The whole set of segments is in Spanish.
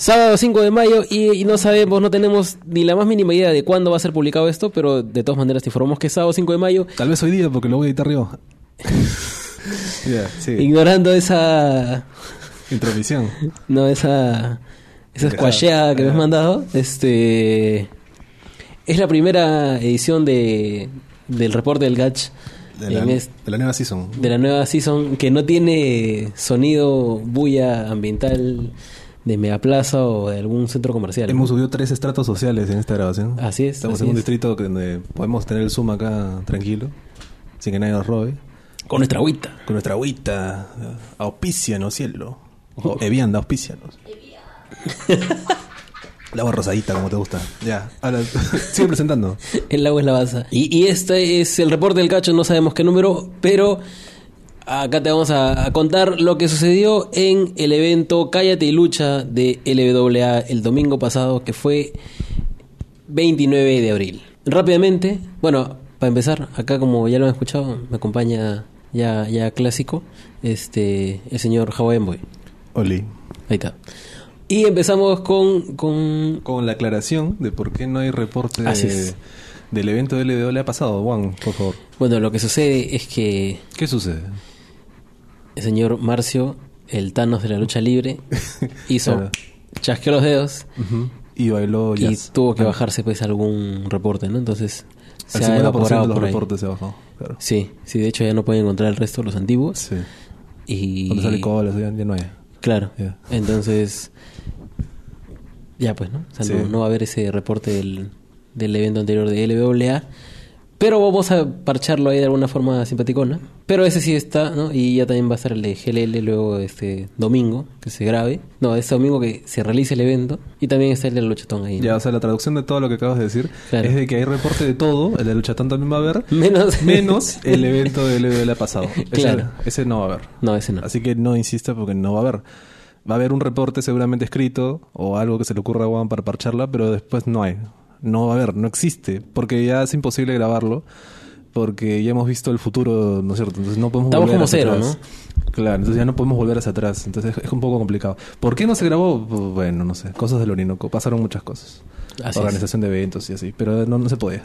Sábado 5 de mayo y, y no sabemos, no tenemos ni la más mínima idea de cuándo va a ser publicado esto, pero de todas maneras te informamos que es sábado 5 de mayo, Tal vez hoy día, porque lo voy a editar yo. Sí. ignorando esa Intromisión. no esa esa squasheada que me has mandado, este es la primera edición de del reporte del Gatch la, de la nueva season. de la nueva season que no tiene sonido bulla ambiental de Megaplaza o de algún centro comercial. Hemos subido tres estratos sociales en esta grabación. Así es, Estamos así en un es. distrito donde podemos tener el Zoom acá tranquilo, sin que nadie nos robe. Con nuestra agüita. Con nuestra agüita, auspicianos, cielo. O Evianda, auspicianos. El agua rosadita, como te gusta. Ya, ahora, sigue presentando. El agua es la base. Y, y este es el reporte del cacho, no sabemos qué número, pero acá te vamos a, a contar lo que sucedió en el evento Cállate y Lucha de LWA el domingo pasado, que fue 29 de abril. Rápidamente, bueno, para empezar, acá como ya lo han escuchado, me acompaña ya, ya clásico, este, el señor Hawaiian Boy. Oli. Ahí está. Y empezamos con, con Con la aclaración de por qué no hay reporte de- del evento de LWA pasado. Juan, por favor. bueno, lo que sucede es que ¿Qué sucede? El señor Marcio, el Thanos de la lucha libre, hizo, Claro. chasqueó los dedos. Y bailó y tuvo que Ah, bajarse pues algún reporte, ¿no? Entonces El se ha 50% evaporado de los por ahí. reportes se bajó. Claro. Sí, sí, de hecho ya no pueden encontrar el resto de los antiguos. Sí. Y Cuando sale cola, ya, ya no hay. claro, Ya. entonces ya pues, ¿no? O sea, Sí. no, no va a haber ese reporte del, del evento anterior de LWA. Pero vamos a parcharlo ahí de alguna forma simpaticona. Pero ese sí está, ¿no? Y ya también va a estar el de GLL luego este domingo, que se grabe. No, este domingo que se realice el evento. Y también está el de Luchatón ahí. ¿no? Ya, o sea, la traducción de todo lo que acabas de decir Claro. es de que hay reporte de todo, el de lucha también va a haber, Menos... menos el evento de LWA pasado. Ese, Claro. ese no va a haber. No, ese no. Así que no insista porque no va a haber. Va a haber un reporte seguramente escrito o algo que se le ocurra a Juan para parcharla, pero después no hay. No va a haber, no existe, porque ya es imposible grabarlo, porque ya hemos visto el futuro, ¿no es cierto? Entonces no podemos Estamos volver como hacia cero, atrás. Claro, entonces ya no podemos volver hacia atrás, entonces es un poco complicado. ¿Por qué no se grabó? Pues, Bueno, no sé, cosas del Orinoco, pasaron muchas cosas. Así Organización de eventos y así, pero no, no se podía.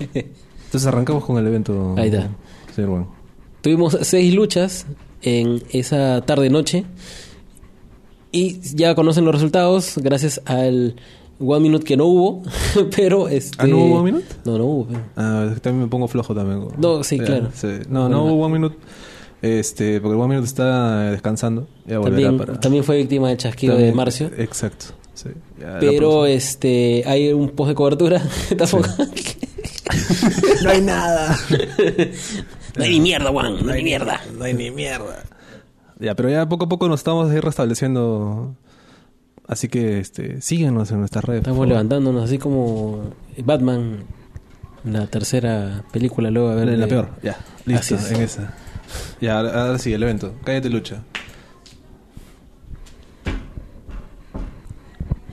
Entonces arrancamos con el evento. Ahí está. Señor Juan. Tuvimos seis luchas en esa tarde-noche. Y ya conocen los resultados gracias al One Minute que no hubo. pero este. ¿Ah, no hubo One Minute? No, no hubo. pero- Ah, es que también me pongo flojo también. No, sí, claro. sí. No, no Bueno. hubo One Minute. Este, porque el One Minute está descansando. Ya volverá También, para. también fue víctima del chasquido de Marcio. Exacto. sí. Ya, Pero este hay un post de cobertura. Tampoco. no hay nada. no hay ni mierda, Juan. No hay ni mierda. No hay ni mierda. Ya, pero ya poco a poco nos estamos ahí restableciendo. Así que este, síguenos en nuestras redes. Estamos levantándonos así como Batman. La tercera película luego a ver. La de- peor, ya. Listo, es. en esa. Ya, ahora, sí, el evento. Cállate, lucha.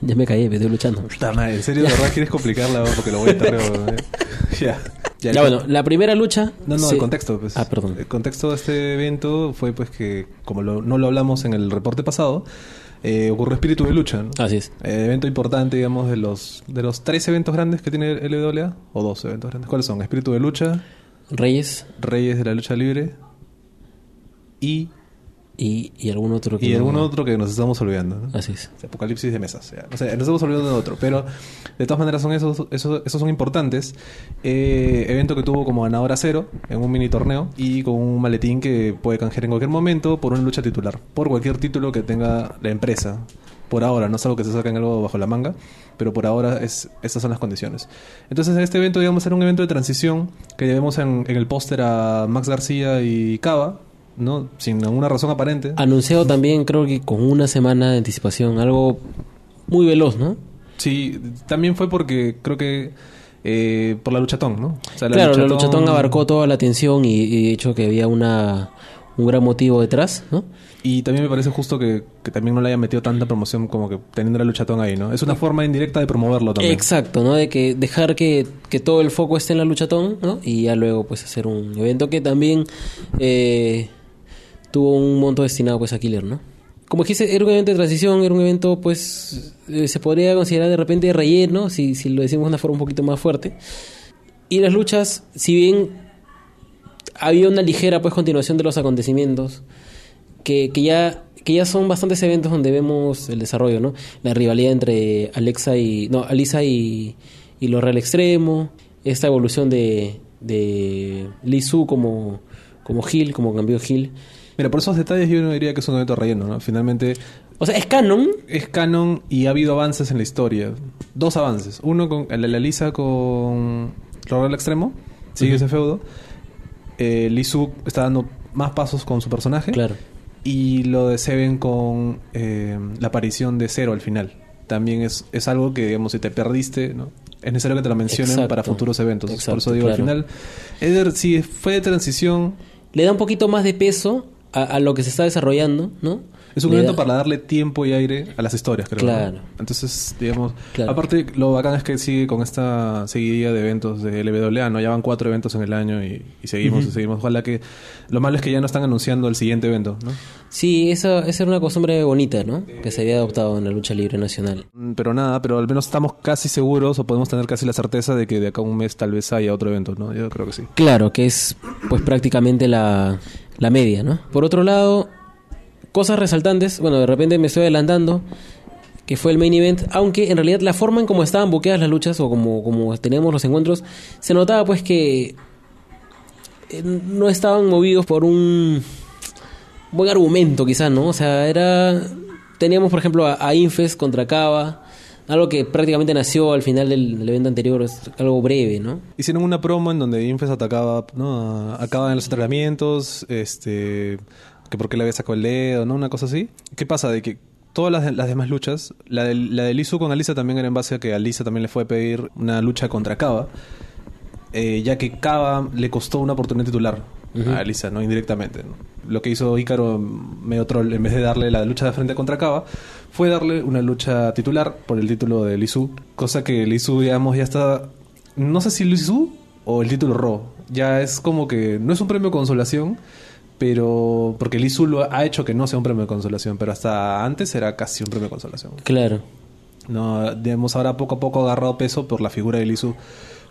Ya me caí, me estoy luchando. Puta madre, ¿en serio de verdad quieres complicarla? Porque lo voy a estar Ya. Ya, bueno, la primera lucha. No, no, se- el contexto, pues. Ah, perdón. El contexto de este evento fue, pues, que, como lo- no lo hablamos en el reporte pasado, eh, ocurrió Espíritu de Lucha, ¿no? Así es. Eh, evento importante, digamos, de los de los tres eventos grandes que tiene LWA, o dos eventos grandes. ¿Cuáles son? Espíritu de Lucha, Reyes Reyes de la Lucha Libre y, y, y algún otro que y no- algún otro que nos estamos olvidando. ¿no? Así es. Apocalipsis de mesas. O sea, nos estamos olvidando de otro. Pero de todas maneras son esos, esos, esos son importantes. Eh, evento que tuvo como ganadora cero en un mini torneo y con un maletín que puede canjear en cualquier momento por una lucha titular. Por cualquier título que tenga la empresa. Por ahora, no es algo que se saca en algo bajo la manga, pero por ahora es, estas son las condiciones. Entonces, este evento, digamos, era un evento de transición que llevemos en, en el póster a Max García y Cava, ¿no? Sin ninguna razón aparente. Anunciado también, creo que con una semana de anticipación, algo muy veloz, ¿no? Sí, también fue porque creo que eh, por la luchatón, ¿no? O sea, claro, la luchatón abarcó toda la atención y, y de hecho que había una un gran motivo detrás, ¿no? Y también me parece justo que, que también no le hayan metido tanta promoción como que teniendo la luchatón ahí, ¿no? Es una forma indirecta de promoverlo también. Exacto, ¿no? De que dejar que, que todo el foco esté en la luchatón, ¿no? Y ya luego pues hacer un evento que también eh, tuvo un monto destinado pues a Killer, ¿no? como dijiste, era un evento de transición, era un evento, pues, eh, se podría considerar de repente de relleno, si, si lo decimos de una forma un poquito más fuerte. Y las luchas, si bien había una ligera pues continuación de los acontecimientos, que, que ya que ya son bastantes eventos donde vemos el desarrollo, ¿no? La rivalidad entre Alexa y no, Alisa y, y lo Real Extremo, esta evolución de de Su como como Gil, como cambió Gil. Mira, por esos detalles yo no diría que es un evento relleno, ¿no? Finalmente O sea, es canon, es canon y ha habido avances en la historia. Dos avances. Uno con la Lisa con Real Extremo, sigue ese feudo. Eh, está dando más pasos con su personaje. claro. Y lo de Seven con eh, la aparición de Zero al final. También es, es algo que, digamos, si te perdiste, ¿no? Es necesario que te lo mencionen Exacto. para futuros eventos. Por eso digo, al final, Eder, si fue de transición, Le da un poquito más de peso a, a lo que se está desarrollando, ¿no? Es un evento da- para darle tiempo y aire a las historias, creo. ¿no? Claro. Entonces, digamos, Claro. aparte, lo bacán es que sigue con esta seguidilla de eventos de LWA, ¿no? Ya van cuatro eventos en el año y, y seguimos Ujú. y seguimos. Ojalá que. Lo malo es que ya no están anunciando el siguiente evento, ¿no? Sí, esa, esa era una costumbre bonita, ¿no? Que se había adoptado en la lucha libre nacional. Mm, Pero nada, pero al menos estamos casi seguros o podemos tener casi la certeza de que de acá a un mes tal vez haya otro evento, ¿no? Yo creo que sí. Claro, que es pues prácticamente la, la media, ¿no? Por otro lado, cosas resaltantes, bueno, de repente me estoy adelantando, que fue el main event, aunque en realidad la forma en cómo estaban buqueadas las luchas o como, como teníamos los encuentros, se notaba pues que eh, no estaban movidos por un buen argumento quizás, ¿no? O sea, era... Teníamos, por ejemplo, a, Infest contra Cava, algo que prácticamente nació al final del, evento anterior, es algo breve, ¿no? Hicieron una promo en donde Infest atacaba, ¿no? Acaba en los entrenamientos, este, que porque le había sacado el dedo, ¿no? Una cosa así. ¿Qué pasa? De que todas las, las demás luchas, la de, la de Lizu con Alisa también era en base a que Alisa también le fue a pedir una lucha contra Kava, eh, ya que Kava le costó una oportunidad titular a Alisa, ¿no? Indirectamente, ¿no? Lo que hizo Ícaro, medio troll, en vez de darle la lucha de frente contra Kava, fue darle una lucha titular por el título de Lizu, cosa que Lizu, digamos, ya está no sé si Lizu o el título Raw. Ya es como que no es un premio de consolación, pero porque Lizu lo ha hecho que no sea un premio de consolación, pero hasta antes era casi un premio de consolación. Claro. No, digamos, ahora poco a poco ha agarrado peso por la figura de Lizu.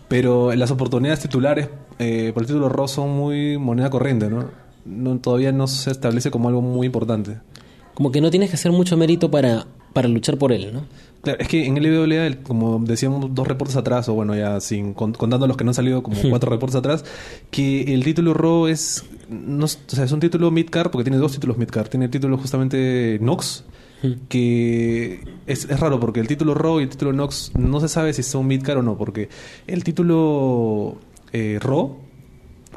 Pero las oportunidades titulares eh, por el título Raw son muy moneda corriente, ¿no? no todavía no se establece como algo muy importante. Como que no tienes que hacer mucho mérito para, para luchar por él, ¿no? Claro, es que en el el- como decíamos dos reportes atrás, o bueno, ya sin con- contando los que no han salido como cuatro reportes atrás, que el título Raw es, no, o sea, es un título midcard porque tiene dos títulos midcard. Tiene el título justamente Nox, que es, es raro porque el título Raw y el título Nox no se sabe si son midcard o no, porque el título eh, Raw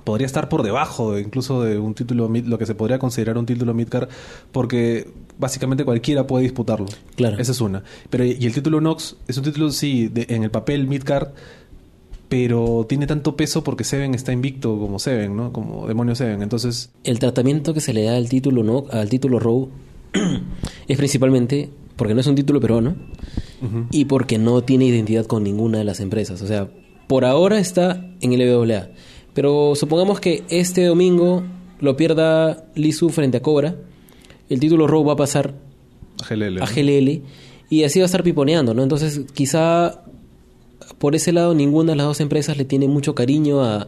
podría estar por debajo de- incluso de un título mid, lo que se podría considerar un título midcard porque básicamente cualquiera puede disputarlo. Claro. Esa es una. Pero y el título Nox es un título sí de- en el papel midcard pero tiene tanto peso porque Seven está invicto como Seven, ¿no? Como Demonio Seven. Entonces, El tratamiento que se le da al título, ¿no? Al título Raw es principalmente porque no es un título peruano y porque no tiene identidad con ninguna de las empresas. O sea, por ahora está en el LWA. Pero supongamos que este domingo lo pierda Lizu frente a Cobra. El título Raw va a pasar a GLL. a ¿no? GLL y así va a estar piponeando, ¿no? Entonces, quizá por ese lado ninguna de las dos empresas le tiene mucho cariño a,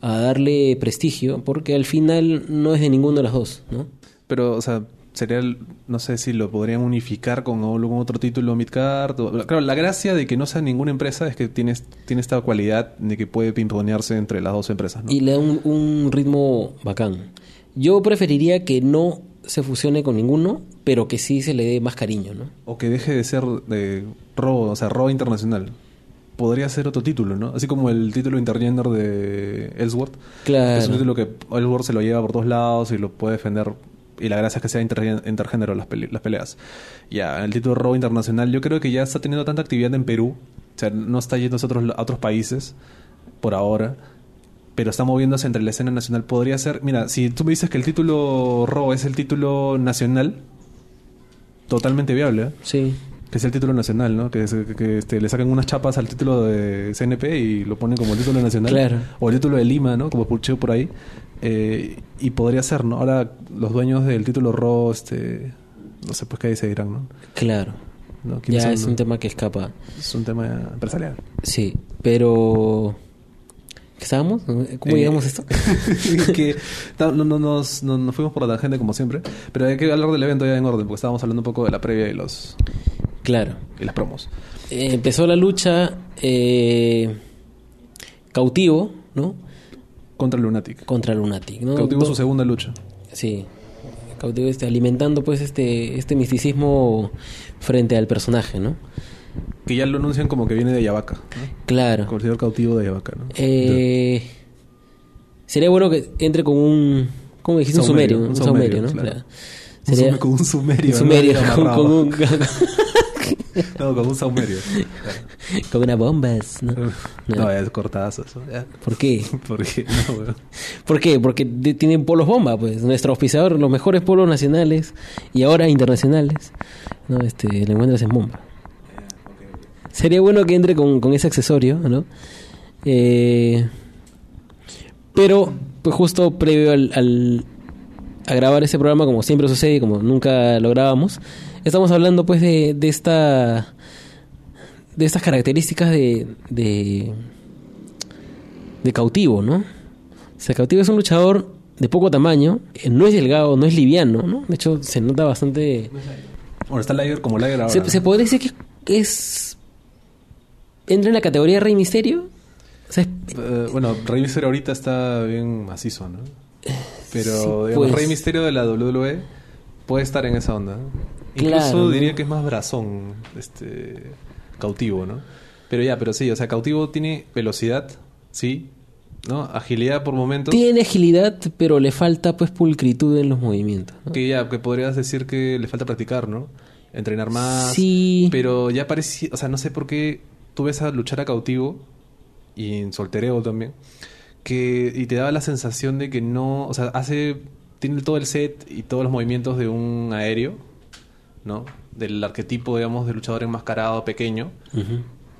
a darle prestigio, porque al final no es de ninguna de las dos, ¿no? Pero, o sea, sería, no sé si lo podrían unificar con algún otro título midcard. o- Claro, la gracia de que no sea ninguna empresa es que tiene, tiene esta cualidad de que puede pimponearse entre las dos empresas, ¿no? Y le da un, un ritmo bacán. Yo preferiría que no se fusione con ninguno, pero que sí se le dé más cariño, ¿no? O que deje de ser de Raw, o sea, Raw internacional. Podría ser otro título, ¿no? Así como el título intergender de Ellsworth. Claro. Es un título que Ellsworth se lo lleva por todos lados y lo puede defender. Y la gracia es que sea intergénero las, pele- las peleas. Ya, el título Raw internacional, yo creo que ya está teniendo tanta actividad en Perú. O sea, no está yendo a otros, a otros países por ahora. Pero está moviéndose entre la escena nacional. Podría ser. Mira, si tú me dices que el título Raw es el título nacional, totalmente viable, ¿eh? Sí. Que es el título nacional, ¿no? Que, es- que, que, este, le sacan unas chapas al título de CNP y lo ponen como el título nacional. Claro. O el título de Lima, ¿no? Como pulcheo por ahí. Eh, y podría ser, ¿no? Ahora los dueños del título Raw, este... no sé, pues que ahí se dirán, ¿no? Claro. ¿No? ¿Quiénes Ya son, es no? un tema que escapa. Es un tema empresarial. Sí, pero... ¿Qué estábamos? ¿Cómo Eh, llegamos a esto? que no, no, no, nos, no- nos fuimos por la tangente como siempre, pero hay que hablar del evento ya en orden, porque estábamos hablando un poco de la previa y los Claro. y las promos. Eh, empezó la lucha eh, cautivo, ¿no? Contra el Lunatic. Contra Lunatic, ¿no? Cautivo Do- su segunda lucha. Sí. Cautivo este, alimentando pues este, este misticismo frente al personaje, ¿no? Que ya lo anuncian como que viene de Ayabaca, ¿no? Claro. Como el señor cautivo de Ayabaca, ¿no? Eh, sería bueno que entre con un... ¿Cómo dijiste? Un sumerio. Un saumerio, ¿no? claro. Claro. Un Sería- con un sumerio. un sumerio, ¿no? con, con un- No, con un saumerio. con una bombas, ¿no? No, es cortazo eso. ¿Por qué? Porque, no, weón. ¿Por qué? Porque tienen polos bomba, pues. Nuestro auspiciador, los mejores polos nacionales y ahora internacionales, ¿no? Este, lo encuentras en bomba. Sería bueno que entre con, con ese accesorio, ¿no? Eh, pero, pues justo previo al, al- a grabar ese programa, como siempre sucede como nunca lo grabamos, estamos hablando pues de, de esta de estas características de, de de cautivo, ¿no? O sea, cautivo es un luchador de poco tamaño, eh, no es delgado, no es liviano, ¿no? De hecho, se nota bastante... Bueno, está Liger como Liger ahora. Se, ¿no? se podría decir que es... Entra en la categoría Rey Misterio. O sea, es- Eh, bueno, Rey Misterio ahorita está bien macizo, ¿no? Pero, Sí, digamos, pues. Rey Misterio de la WWE puede estar en esa onda. Incluso Claro, ¿no? diría que es más brazón, este, cautivo, ¿no? Pero ya, pero sí, o sea, cautivo tiene velocidad, sí, ¿no? Agilidad por momentos. tiene agilidad, pero le falta pues pulcritud en los movimientos. ¿no? Que ya, que podrías decir que le falta practicar, ¿no? Entrenar más. Sí. Pero ya parecía, o sea, no sé por qué tú ves a luchar a cautivo y en soltereo también, que y te daba la sensación de que no, o sea, hace tiene todo el set y todos los movimientos de un aéreo, ¿no? Del arquetipo, digamos, de luchador enmascarado pequeño,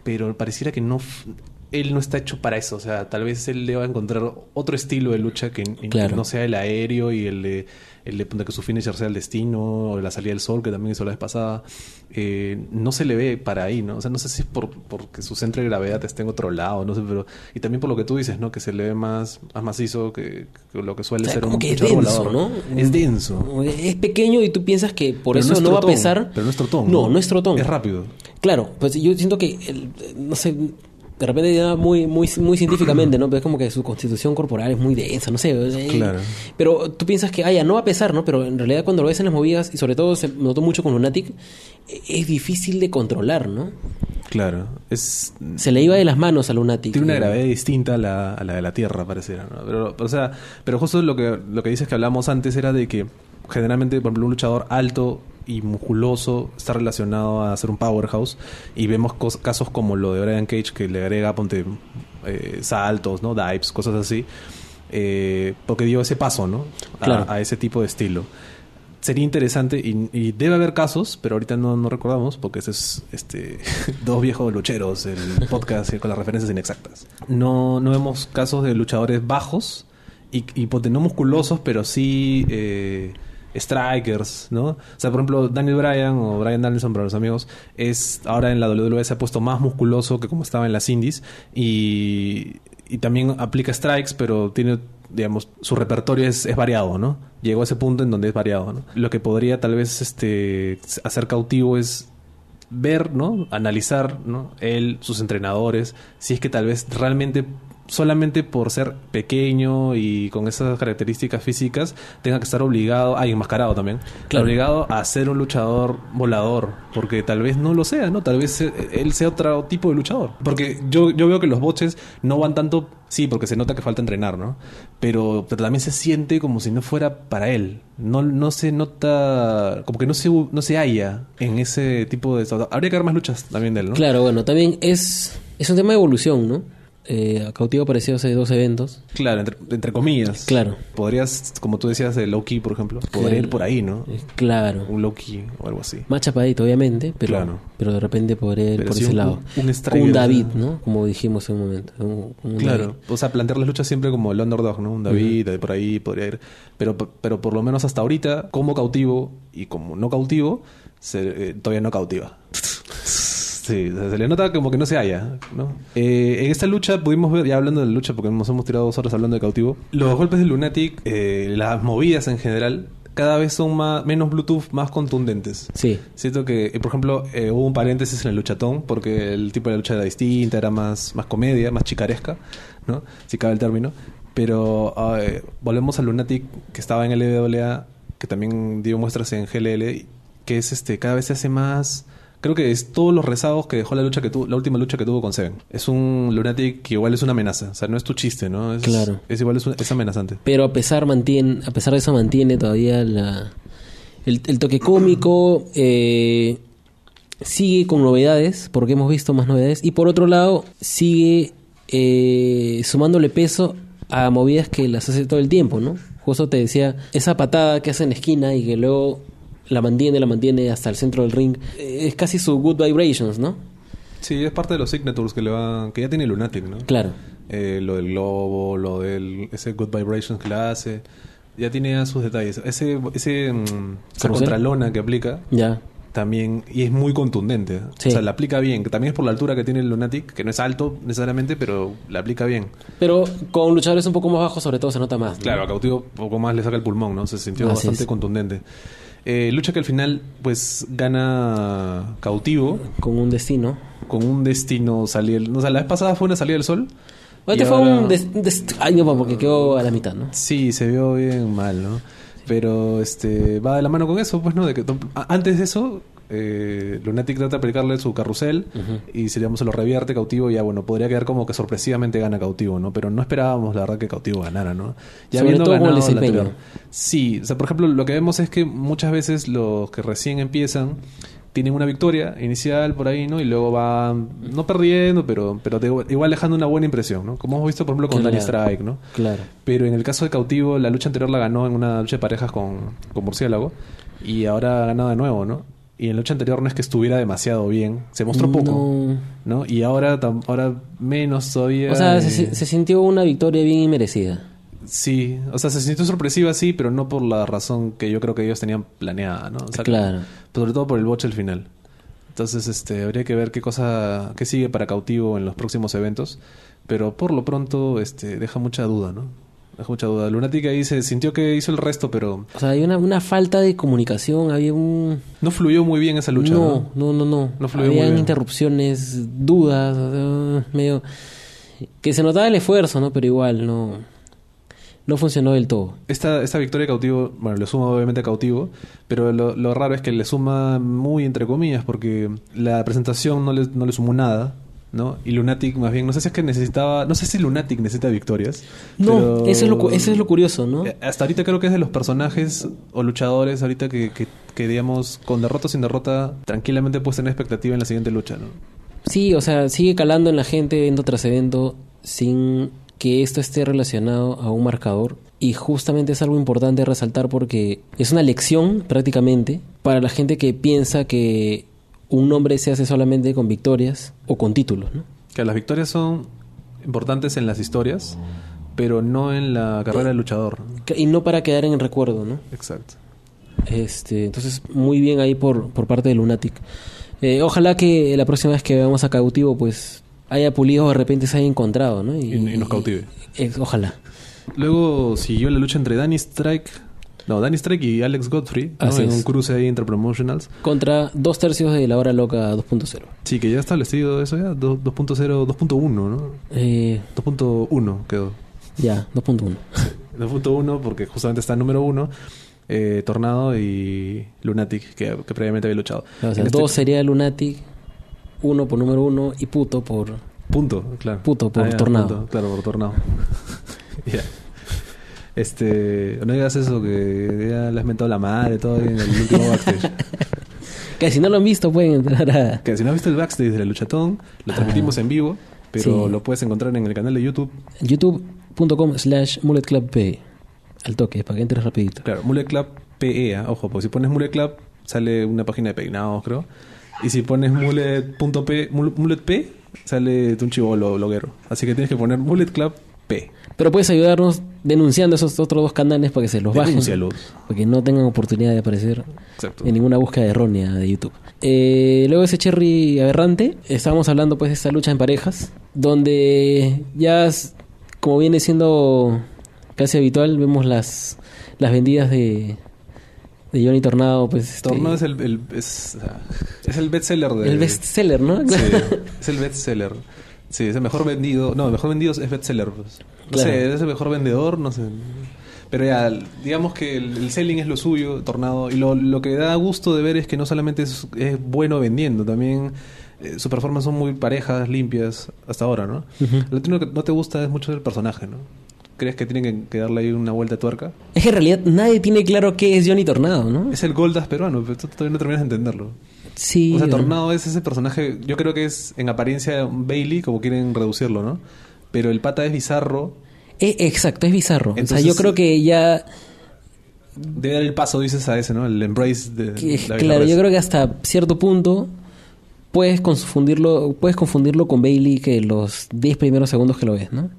pero pareciera que no él no está hecho para eso, o sea, tal vez él deba encontrar otro estilo de lucha que, que no sea el aéreo y el de, el de ponte que su finisher sea el destino, o la salida del sol, que también hizo la vez pasada. Eh, no se le ve para ahí, ¿no? O sea, no sé si es por porque su centro de gravedad está en otro lado, no sé, pero. Y también por lo que tú dices, ¿no? Que se le ve más, más macizo que, que lo que suele O sea, ser como un que es denso, volador. ¿no? Es denso. Es pequeño y tú piensas que por Pero eso es no, va a pesar. Pero no es trotón. No, no es trotón. Es rápido. Claro, pues yo siento que, el- no sé, de repente ya muy, muy, muy científicamente, ¿no? Pero es como que su constitución corporal es muy densa, no sé. Claro. Pero tú piensas que, ah, ya, no va a pesar, ¿no? Pero en realidad cuando lo ves en las movidas, y sobre todo se notó mucho con Lunatic, e- es difícil de controlar, ¿no? Claro. Es. Se le iba de las manos a Lunatic. Tiene una gravedad distinta a la, a la de la Tierra, pareciera. ¿no? Pero, o sea, pero justo lo que, lo que dices que hablamos antes era de que generalmente, por ejemplo, un luchador alto y musculoso está relacionado a ser un powerhouse. Y vemos cos- casos como lo de Brian Cage, que le agrega, ponte, eh, saltos, ¿no? Dives, cosas así. Eh, porque dio ese paso, ¿no? A, Claro. a ese tipo de estilo. Sería interesante y, y debe haber casos, pero ahorita no, no recordamos porque ese es este dos viejos lucheros, el podcast con las referencias inexactas. No, no vemos casos de luchadores bajos y, y ponte, no musculosos, pero sí eh, strikers, ¿no? O sea, por ejemplo, Daniel Bryan o Bryan Danielson para los amigos es ahora en la WWE se ha puesto más musculoso que como estaba en las indies y, también aplica strikes, pero tiene digamos, su repertorio es, es variado, ¿no? Llegó a ese punto en donde es variado, ¿no? Lo que podría tal vez este hacer cautivo es ver, ¿no? Analizar, ¿no? Él, sus entrenadores, si es que tal vez realmente solamente por ser pequeño y con esas características físicas tenga que estar obligado, ah, y enmascarado también, Claro. obligado a ser un luchador volador, porque tal vez no lo sea, ¿no? Tal vez él sea otro tipo de luchador. Porque yo, yo veo que los boches no van tanto, sí, porque se nota que falta entrenar, ¿no? Pero, pero también se siente como si no fuera para él. No, no se nota, como que no se, no se halla en ese tipo de... Habría que ver más luchas también de él, ¿no? Claro, bueno, también es, es un tema de evolución, ¿no? Eh, Cautivo apareció hace dos eventos. Claro, entre, entre comillas. Claro. Podrías, como tú decías, de low key, por ejemplo, podría ir por ahí, ¿no? Eh, Claro. Un low key o algo así. Más chapadito, obviamente, pero, Claro. pero de repente podría ir Pero por ese un- lado. un un sea. David, ¿no? Como dijimos en un momento. Un- un Claro, David. o sea, plantear las luchas siempre como el underdog, ¿no? Un David, por ahí podría ir. Pero, pero por lo menos hasta ahorita, como cautivo y como no cautivo, se, eh, todavía no cautiva. Sí, se le nota como que no se halla, ¿no? Eh, en esta lucha pudimos ver, ya hablando de la lucha, porque nos hemos tirado dos horas hablando de cautivo, los golpes de Lunatic, eh, las movidas en general, cada vez son más, menos Bluetooth, más contundentes. Sí. Siento que, eh, por ejemplo, eh, hubo un paréntesis en el luchatón porque el tipo de la lucha era distinta, era más, más comedia, más chicaresca, ¿no? Si cabe el término. Pero ah, eh, volvemos a Lunatic, que estaba en LWA, que también dio muestras en GLL, que es este, cada vez se hace más. Creo que es todos los rezagos que dejó la lucha que tuvo, la última lucha que tuvo con Seven. Es un Lunatic que igual es una amenaza. O sea, no es tu chiste, ¿no? Es, Claro. Es igual, es, un- es amenazante. Pero a pesar, mantiene, a pesar de eso mantiene todavía la, el, el toque cómico. eh, sigue con novedades, porque hemos visto más novedades. Y por otro lado, sigue eh, sumándole peso a movidas que las hace todo el tiempo, ¿no? Justo te decía, esa patada que hace en la esquina y que luego la mantiene, la mantiene hasta el centro del ring. eh, es casi su Good Vibrations, ¿no? Sí, es parte de los signatures que le va, que ya tiene Lunatic, ¿no? Claro. Eh, lo del globo, lo del ese good vibrations que la hace, ya tiene sus detalles. Ese ese mm, esa contralona que aplica Ya. también y es muy contundente. Sí. O sea, la aplica bien, que también es por la altura que tiene el Lunatic, que no es alto necesariamente, pero la aplica bien. Pero con luchadores un poco más bajos, sobre todo, se nota más. ¿no? Claro, a Cautivo poco más le saca el pulmón, ¿no? Se sintió Así bastante es. contundente. Eh, lucha que al final pues gana Cautivo Con un destino. con un destino salir, o sea, la vez pasada fue una salida del sol. Este fue ahora- un... des- des- Ay, no, porque quedó a la mitad, ¿no? Sí, se vio bien mal, ¿no? Pero este va de la mano con eso, pues, ¿no? De que a- antes de eso, eh, Lunatic trata de aplicarle su carrusel y si digamos se lo revierte cautivo, ya bueno, podría quedar como que sorpresivamente gana cautivo, ¿no? Pero no esperábamos, la verdad, que cautivo ganara, ¿no? Ya Sobre habiendo todo ganado la anterior. Sí, o sea, por ejemplo, lo que vemos es que muchas veces los que recién empiezan tienen una victoria inicial por ahí, ¿no? Y luego van, no perdiendo, pero, pero igual dejando una buena impresión, ¿no? Como hemos visto, por ejemplo, con Claro. Danny Strike, ¿no? Claro. Pero en el caso de Cautivo, la lucha anterior la ganó en una lucha de parejas con, con Murciélago. Y ahora ha ganado de nuevo, ¿no? Y en la lucha anterior no es que estuviera demasiado bien. Se mostró poco, No. ¿no? Y ahora, tam- ahora menos todavía. O sea, eh, se, se sintió una victoria bien inmerecida. Sí, o sea, se sintió sorpresiva, sí, pero no por la razón que yo creo que ellos tenían planeada, ¿no? O sea, Claro. Sobre todo por el botch al final. Entonces, este, habría que ver qué cosa, qué sigue para Cautivo en los próximos eventos. Pero por lo pronto, este, deja mucha duda, ¿no? Deja mucha duda. Lunatic ahí se sintió que hizo el resto, pero O sea, hay una, una falta de comunicación, había un... no fluyó muy bien esa lucha, ¿no? no, no, no, no. No fluyó muy Habían bien. interrupciones, dudas, o sea, medio... Que se notaba el esfuerzo, ¿no? Pero igual, no... No funcionó del todo. Esta, esta victoria de cautivo, bueno, le suma obviamente a cautivo, pero lo, lo raro es que le suma muy entre comillas, porque la presentación no le, no le sumó nada, ¿no? Y Lunatic más bien, no sé si es que necesitaba, no sé si Lunatic necesita victorias. No, pero- eso, es lo, eso es lo curioso, ¿no? Eh, Hasta ahorita creo que es de los personajes o luchadores ahorita que, que, que, digamos, con derrota o sin derrota, tranquilamente puedes tener expectativa en la siguiente lucha, ¿no? Sí, o sea, sigue calando en la gente evento tras evento sin que esto esté relacionado a un marcador. Y justamente es algo importante resaltar porque es una lección prácticamente para la gente que piensa que un nombre se hace solamente con victorias o con títulos, ¿no? Que las victorias son importantes en las historias, pero no en la carrera del luchador. Y no para quedar en el recuerdo, ¿no? Exacto. Este, entonces, muy bien ahí por, por parte de Lunatic. Eh, ojalá que la próxima vez que veamos a Cautivo, pues haya pulido o de repente se haya encontrado, ¿no? Y- y nos cautive. eh, ojalá. Luego siguió la lucha entre Danny Strike, no, Danny Strike y Alex Godfrey, ¿no? En un cruce ahí entre promotionals. Contra dos tercios de la hora loca 2.0. Sí, que ya establecido eso ya, do- 2.0, 2.1, ¿no? Eh, 2.1 quedó. ya, 2.1. 2.1 porque justamente está el número 1, eh, Tornado y Lunatic, que, que previamente había luchado. O sea, En este- dos sería Lunatic, uno por número uno y puto por... Punto, claro. Puto por ya, Tornado. punto, claro, por Tornado. Ya. Este, no digas eso, que ya le has mentado la madre todo en el último backstage. Que si no lo han visto pueden entrar a... que si no has visto el backstage de la luchatón, lo transmitimos en vivo, pero Sí. lo puedes encontrar en el canal de YouTube. youtube.com slash mulletclubp. Al toque, para que entres rapidito. Claro, Mullet Club PE, ah, ojo, porque si pones Mullet Club sale una página de peinados, creo. Y si pones mullet.p, mul- mullet P, sale un chivolo bloguero. Así que tienes que poner Mullet Club P. Pero puedes ayudarnos denunciando esos otros dos canales para que se los bajen. Para que no tengan oportunidad de aparecer Exacto. en ninguna búsqueda errónea de YouTube. Eh, luego ese Cherry aberrante, estábamos hablando pues de esta lucha en parejas, donde ya, como viene siendo casi habitual, vemos las, las vendidas de, de Johnny Tornado. Pues, este, Tornado es el, el- es, es el bestseller de... el bestseller, ¿no? Sí, es el bestseller. Sí, es el mejor vendido. No, el mejor vendido es bestseller. Pues. No Claro. sé, es el mejor vendedor, no sé. Pero ya, digamos que el, el selling es lo suyo, Tornado. Y lo, lo que da gusto de ver es que no solamente es, es bueno vendiendo, también eh, sus performances son muy parejas, limpias, hasta ahora, ¿no? Lo que no- te gusta es mucho del personaje, ¿no? ¿Crees que tienen que, darle ahí una vuelta tuerca? Es que en realidad nadie tiene claro qué es Johnny Tornado, ¿no? Es el Goldas peruano, pero tú todavía no terminas de entenderlo. Sí. O sea. Tornado es ese personaje, yo creo que es en apariencia un Bailey, como quieren reducirlo, ¿no? Pero el pata es bizarro, Eh, exacto, es bizarro. o sea, Entonces- yo creo que ya debe dar el paso, dices, a ese, ¿no? El embrace de... Que- la claro, yo creo que hasta cierto punto puedes confundirlo, puedes confundirlo con Bailey que los 10 primeros segundos que lo ves, ¿no?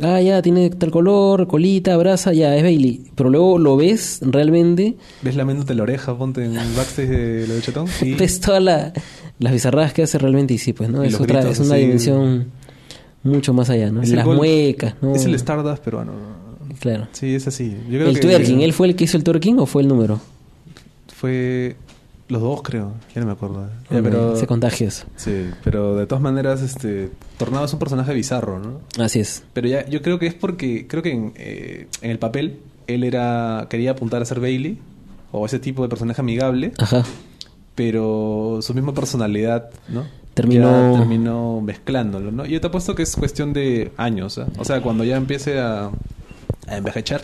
Ah, ya tiene tal color, colita, brasa, ya es Bailey. Pero luego lo ves realmente, Ves lamiéndote la oreja, ponte en el backstage de lo de Chetón. Y ves todas la- las bizarradas que hace realmente y sí, pues, ¿no? Es otra, gritos es una así. dimensión mucho más allá, ¿no? es las muecas, ¿no? Es el Stardust peruano. Claro. Sí, es así. Yo creo El que twerking, ¿él fue el que hizo el twerking o fue el número? Fue los dos, creo. Ya no me acuerdo. Ya, Hombre, pero... Se contagia eso. Sí, pero de todas maneras, este... Tornado es un personaje bizarro, ¿no? Así es. Pero ya, yo creo que es porque, creo que en, eh, en el papel, él era, quería apuntar a ser Bailey, o ese tipo de personaje amigable, Ajá. pero su misma personalidad, ¿no? Terminó- Ya terminó mezclándolo, ¿no? Yo te apuesto que es cuestión de años, ¿eh? O sea, cuando ya empiece a, a envejecer,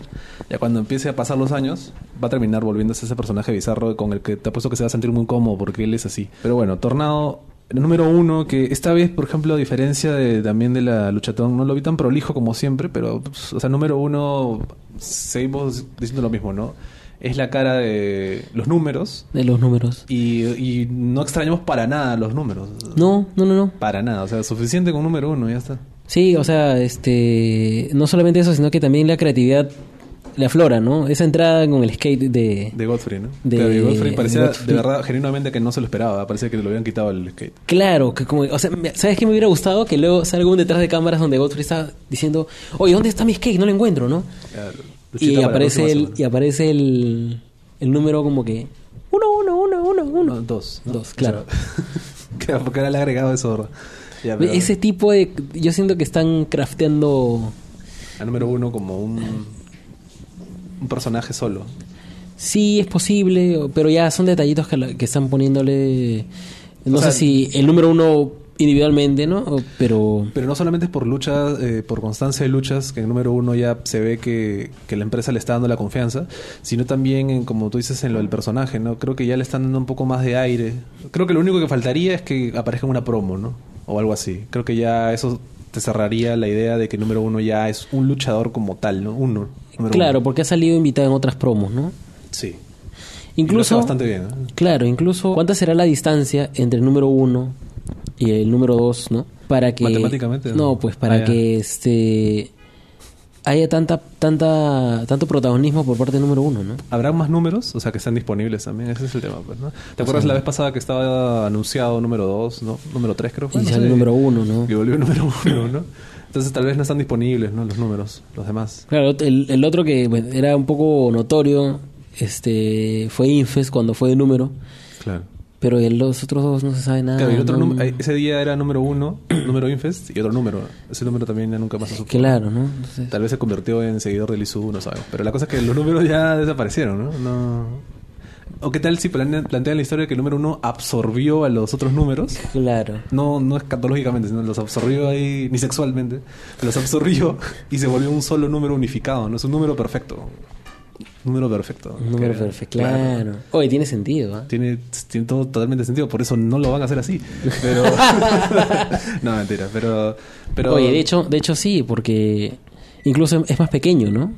ya cuando empiece a pasar los años, va a terminar volviéndose ese personaje bizarro con el que te apuesto que se va a sentir muy cómodo porque él es así. Pero bueno, Tornado, número uno, que esta vez, por ejemplo, a diferencia de, también de la luchatón, no lo vi tan prolijo como siempre, pero, pues, o sea, número uno, seguimos diciendo lo mismo, ¿no? Es la cara de los números, De los números. y, y no extrañamos para nada los números. No, no, no, no. Para nada. O sea, suficiente con número uno, ya está. Sí, o sea, este, no solamente eso, sino que también la creatividad le aflora, ¿no? Esa entrada con el skate de... De Godfrey, ¿no? De- Claro, Godfrey parecía de verdad, genuinamente que no se lo esperaba. Parecía que le habían quitado el skate. Claro, que como, o sea, me- ¿sabes qué me hubiera gustado? Que luego salga un detrás de cámaras donde Godfrey está diciendo, oye, ¿dónde está mi skate? No lo encuentro, ¿no? Ya, Y la aparece el, y aparece el, el número como que, uno, uno, uno, uno, uno. No, dos. ¿no? Dos, claro. O sea, claro, porque ahora le ha agregado eso. Ya, pero Ese tipo de, yo siento que están crafteando A número uno como un, un personaje solo. Sí, es posible, pero ya son detallitos que, la- que están poniéndole. No O sea, sé si el número uno individualmente, ¿no? Pero. Pero no solamente es por lucha, eh, por constancia de luchas, que en número uno ya se ve que, que la empresa le está dando la confianza, sino también, en, como tú dices, en lo del personaje, ¿no? Creo que ya le están dando un poco más de aire. Creo que lo único que faltaría es que aparezca una promo, ¿no? O algo así. Creo que ya eso te cerraría la idea de que número uno ya es un luchador como tal, ¿no? Uno. Número Claro, uno. porque ha salido invitado en otras promos, ¿no? Sí. Y lo hace Incluso. bastante bien, ¿no? Claro, incluso. ¿Cuánta será la distancia entre el número uno y el número dos, ¿no? Para que. Matemáticamente, No, ¿no? pues para Ah, que este. haya tanta, tanta, tanto protagonismo por parte del número uno, ¿no? ¿Habrá más números? O sea, que están disponibles también. Ese es el tema, pues, ¿no? ¿Te acuerdas la vez pasada que estaba anunciado número 2, ¿no? Número 3 creo fue. Y no sale número uno, ¿no? Que volvió número 1, ¿no? Entonces tal vez no están disponibles, ¿no? Los números, los demás. Claro, el, el otro que bueno, era un poco notorio este fue Infest cuando fue de número, Claro. pero los otros dos no se sabe nada. Claro, y otro ¿no? número- eh, ese día era número 1, número Infest, y otro número. Ese número también ya nunca más se supo. Claro, ¿no? Entonces, Tal vez se convirtió en seguidor del ISU, no sabemos. Pero la cosa es que los números ya desaparecieron, ¿no? no... ¿O qué tal si plane- plantean la historia que el número 1 absorbió a los otros números? claro. No, no escatológicamente, sino los absorbió ahí, ni sexualmente. Los absorbió y se volvió un solo número unificado, ¿no? Es un número perfecto. número perfecto. Número Que- perfecto, claro. Oye, tiene sentido, ¿ah? Tiene, tiene todo totalmente sentido, por eso no lo van a hacer así. Pero. no, mentira, pero. pero Oye, de hecho, de hecho sí, porque incluso es más pequeño, ¿no?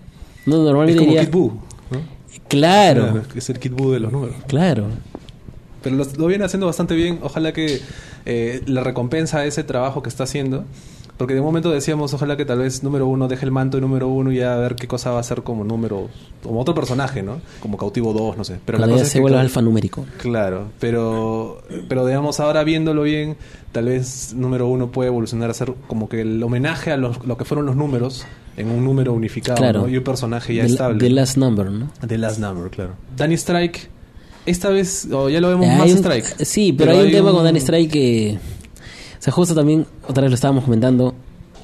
No, Es normalmente como diría... Kid Buu, Claro, Es el Kid Buu de los números. claro. Pero lo, lo viene haciendo bastante bien. Ojalá que eh, la recompensa a ese trabajo que está haciendo. Porque de momento decíamos, ojalá que tal vez número uno deje el manto de número uno y ya a ver qué cosa va a hacer como número. Como otro personaje, ¿no? Como cautivo 2, no sé. Pero Cuando la ya cosa es se que vuelve claro, alfanumérico. Claro, pero, pero digamos ahora viéndolo bien, tal vez número uno puede evolucionar a ser como que el homenaje a los, lo que fueron los números en un número unificado Claro. ¿no? y un personaje ya The- estable. The Last Number, ¿no? The Last Number, claro. Danny Strike, esta vez, o ya lo vemos Eh, más un- Strike. Sí, pero, hay un tema con Danny Strike que... O sea, justo también, otra vez lo estábamos comentando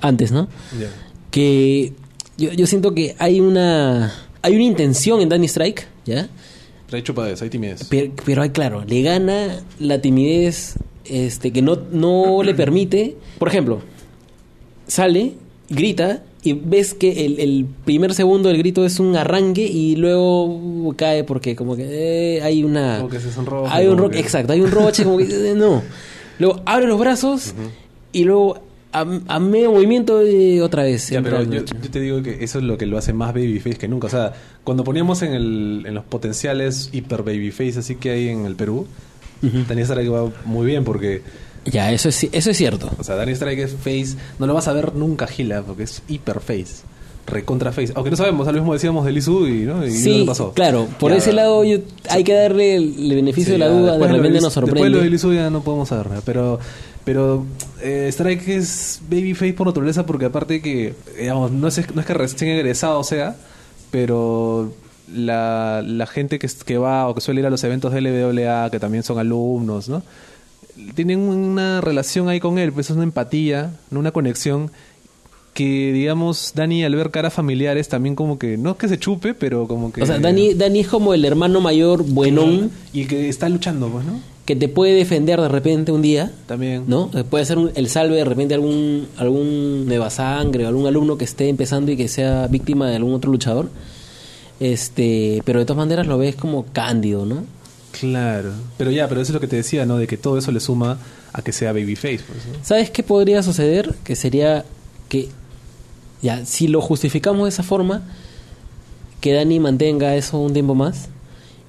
antes, ¿no? Que yo, yo siento que hay una... Hay una intención en Danny Strike, ¿ya? Pero hay chupadez, hay timidez. Pero, pero hay, claro, le gana la timidez este, que no, no le permite. Por ejemplo, sale, grita y ves que el, el primer segundo del grito es un arranque y luego cae porque como que eh, hay una... Como que se sonroja, Hay un como ro- que- Exacto, hay un roche como que... eh, no. Luego abre los brazos y luego a, a medio movimiento eh, otra vez. Ya, pero yo, te digo que eso es lo que lo hace más babyface que nunca. O sea, cuando poníamos en, el, en los potenciales hiper babyface así que hay en el Perú, Ujú. Danny Strike va muy bien porque Ya, eso es, eso es cierto. O sea, Danny Strike es face. No lo vas a ver nunca Gila, porque es hiper face. Recontra face. Aunque no sabemos, lo mismo decíamos de Lizu y no, y Sí, pasó. claro, por Ya, ese lado yo- hay que darle el, beneficio sí, de la duda, de repente nos Después lo sorprende. de Lizu ya no podemos saber. Pero, pero eh, Strike es babyface por naturaleza, porque aparte que, digamos, no es, no es que recién egresado sea, pero la, la gente que, que va o que suele ir a los eventos de LWA, que también son alumnos, ¿no? Tienen una relación ahí con él, pues es una empatía, ¿no? una conexión que, digamos, Dani al ver caras familiares también como que, no es que se chupe, pero como que... O sea, Dani, Dani es como el hermano mayor buenón Y que está luchando, pues, ¿no? que te puede defender de repente un día, También. ¿no? Eh, Puede ser un- el salve de repente algún algún nueva sangre o algún alumno que esté empezando y que sea víctima de algún otro luchador. Este, pero de todas maneras lo ves como cándido, ¿no? Claro. Pero ya, pero eso es lo que te decía, ¿no? De que todo eso le suma a que sea babyface, pues, ¿no? ¿Sabes qué podría suceder? Que sería que, ya, si lo justificamos de esa forma, que Dani mantenga eso un tiempo más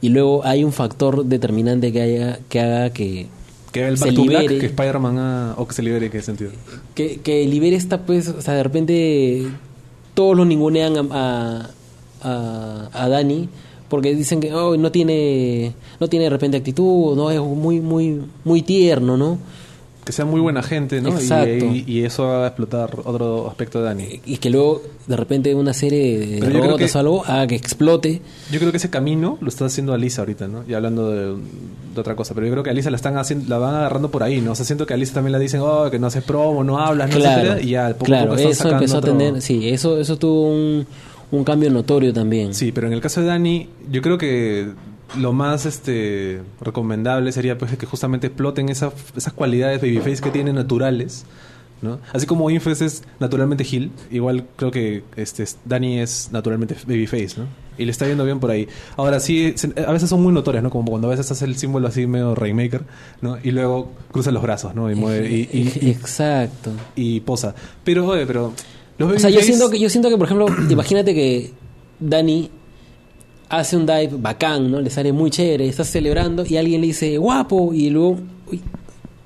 y luego hay un factor determinante que, haya, que haga que, Que el se Black, que Spider-Man o que se libere, ¿qué sentido? que, que libere esta, pues, o sea, de repente todos lo ningunean a, a, a, a Dani porque dicen que oh, no tiene no tiene de repente actitud, no es muy muy muy tierno, ¿no? Que sea muy buena gente, ¿no? Y- Exacto. Y, y eso va a explotar otro aspecto de Dani. y que luego de repente una serie de Pero que- o algo haga que explote. Yo creo que ese camino lo está haciendo Alisa ahorita, ¿no? Y hablando de, de otra cosa, pero yo creo que a Alisa la están haciendo, la van agarrando por ahí, ¿no? O sea, siento que a Alisa también la dicen, oh, que no haces promo, no hablas, no claro, etcétera, y ya al poco claro, poco están eso sacando empezó a tener, sí, eso eso tuvo un, un cambio notorio también. Sí, pero en el caso de Dani, yo creo que lo más este recomendable sería pues que justamente exploten esas, esas cualidades babyface que tienen naturales, ¿no? Así como Infest es naturalmente Hill, igual creo que este Dani es naturalmente babyface, ¿no? Y le está yendo bien por ahí. Ahora sí, a veces son muy notorias, ¿no? Como cuando a veces hace el símbolo así medio Rainmaker, ¿no? Y luego cruza los brazos, ¿no? Y mueve y, y- y- Exacto. y posa. Pero, oye, pero los O sea, yo siento que, yo siento que por ejemplo, imagínate que Dani hace un dive bacán, ¿no? Le sale muy chévere, está celebrando y alguien le dice guapo y luego uy,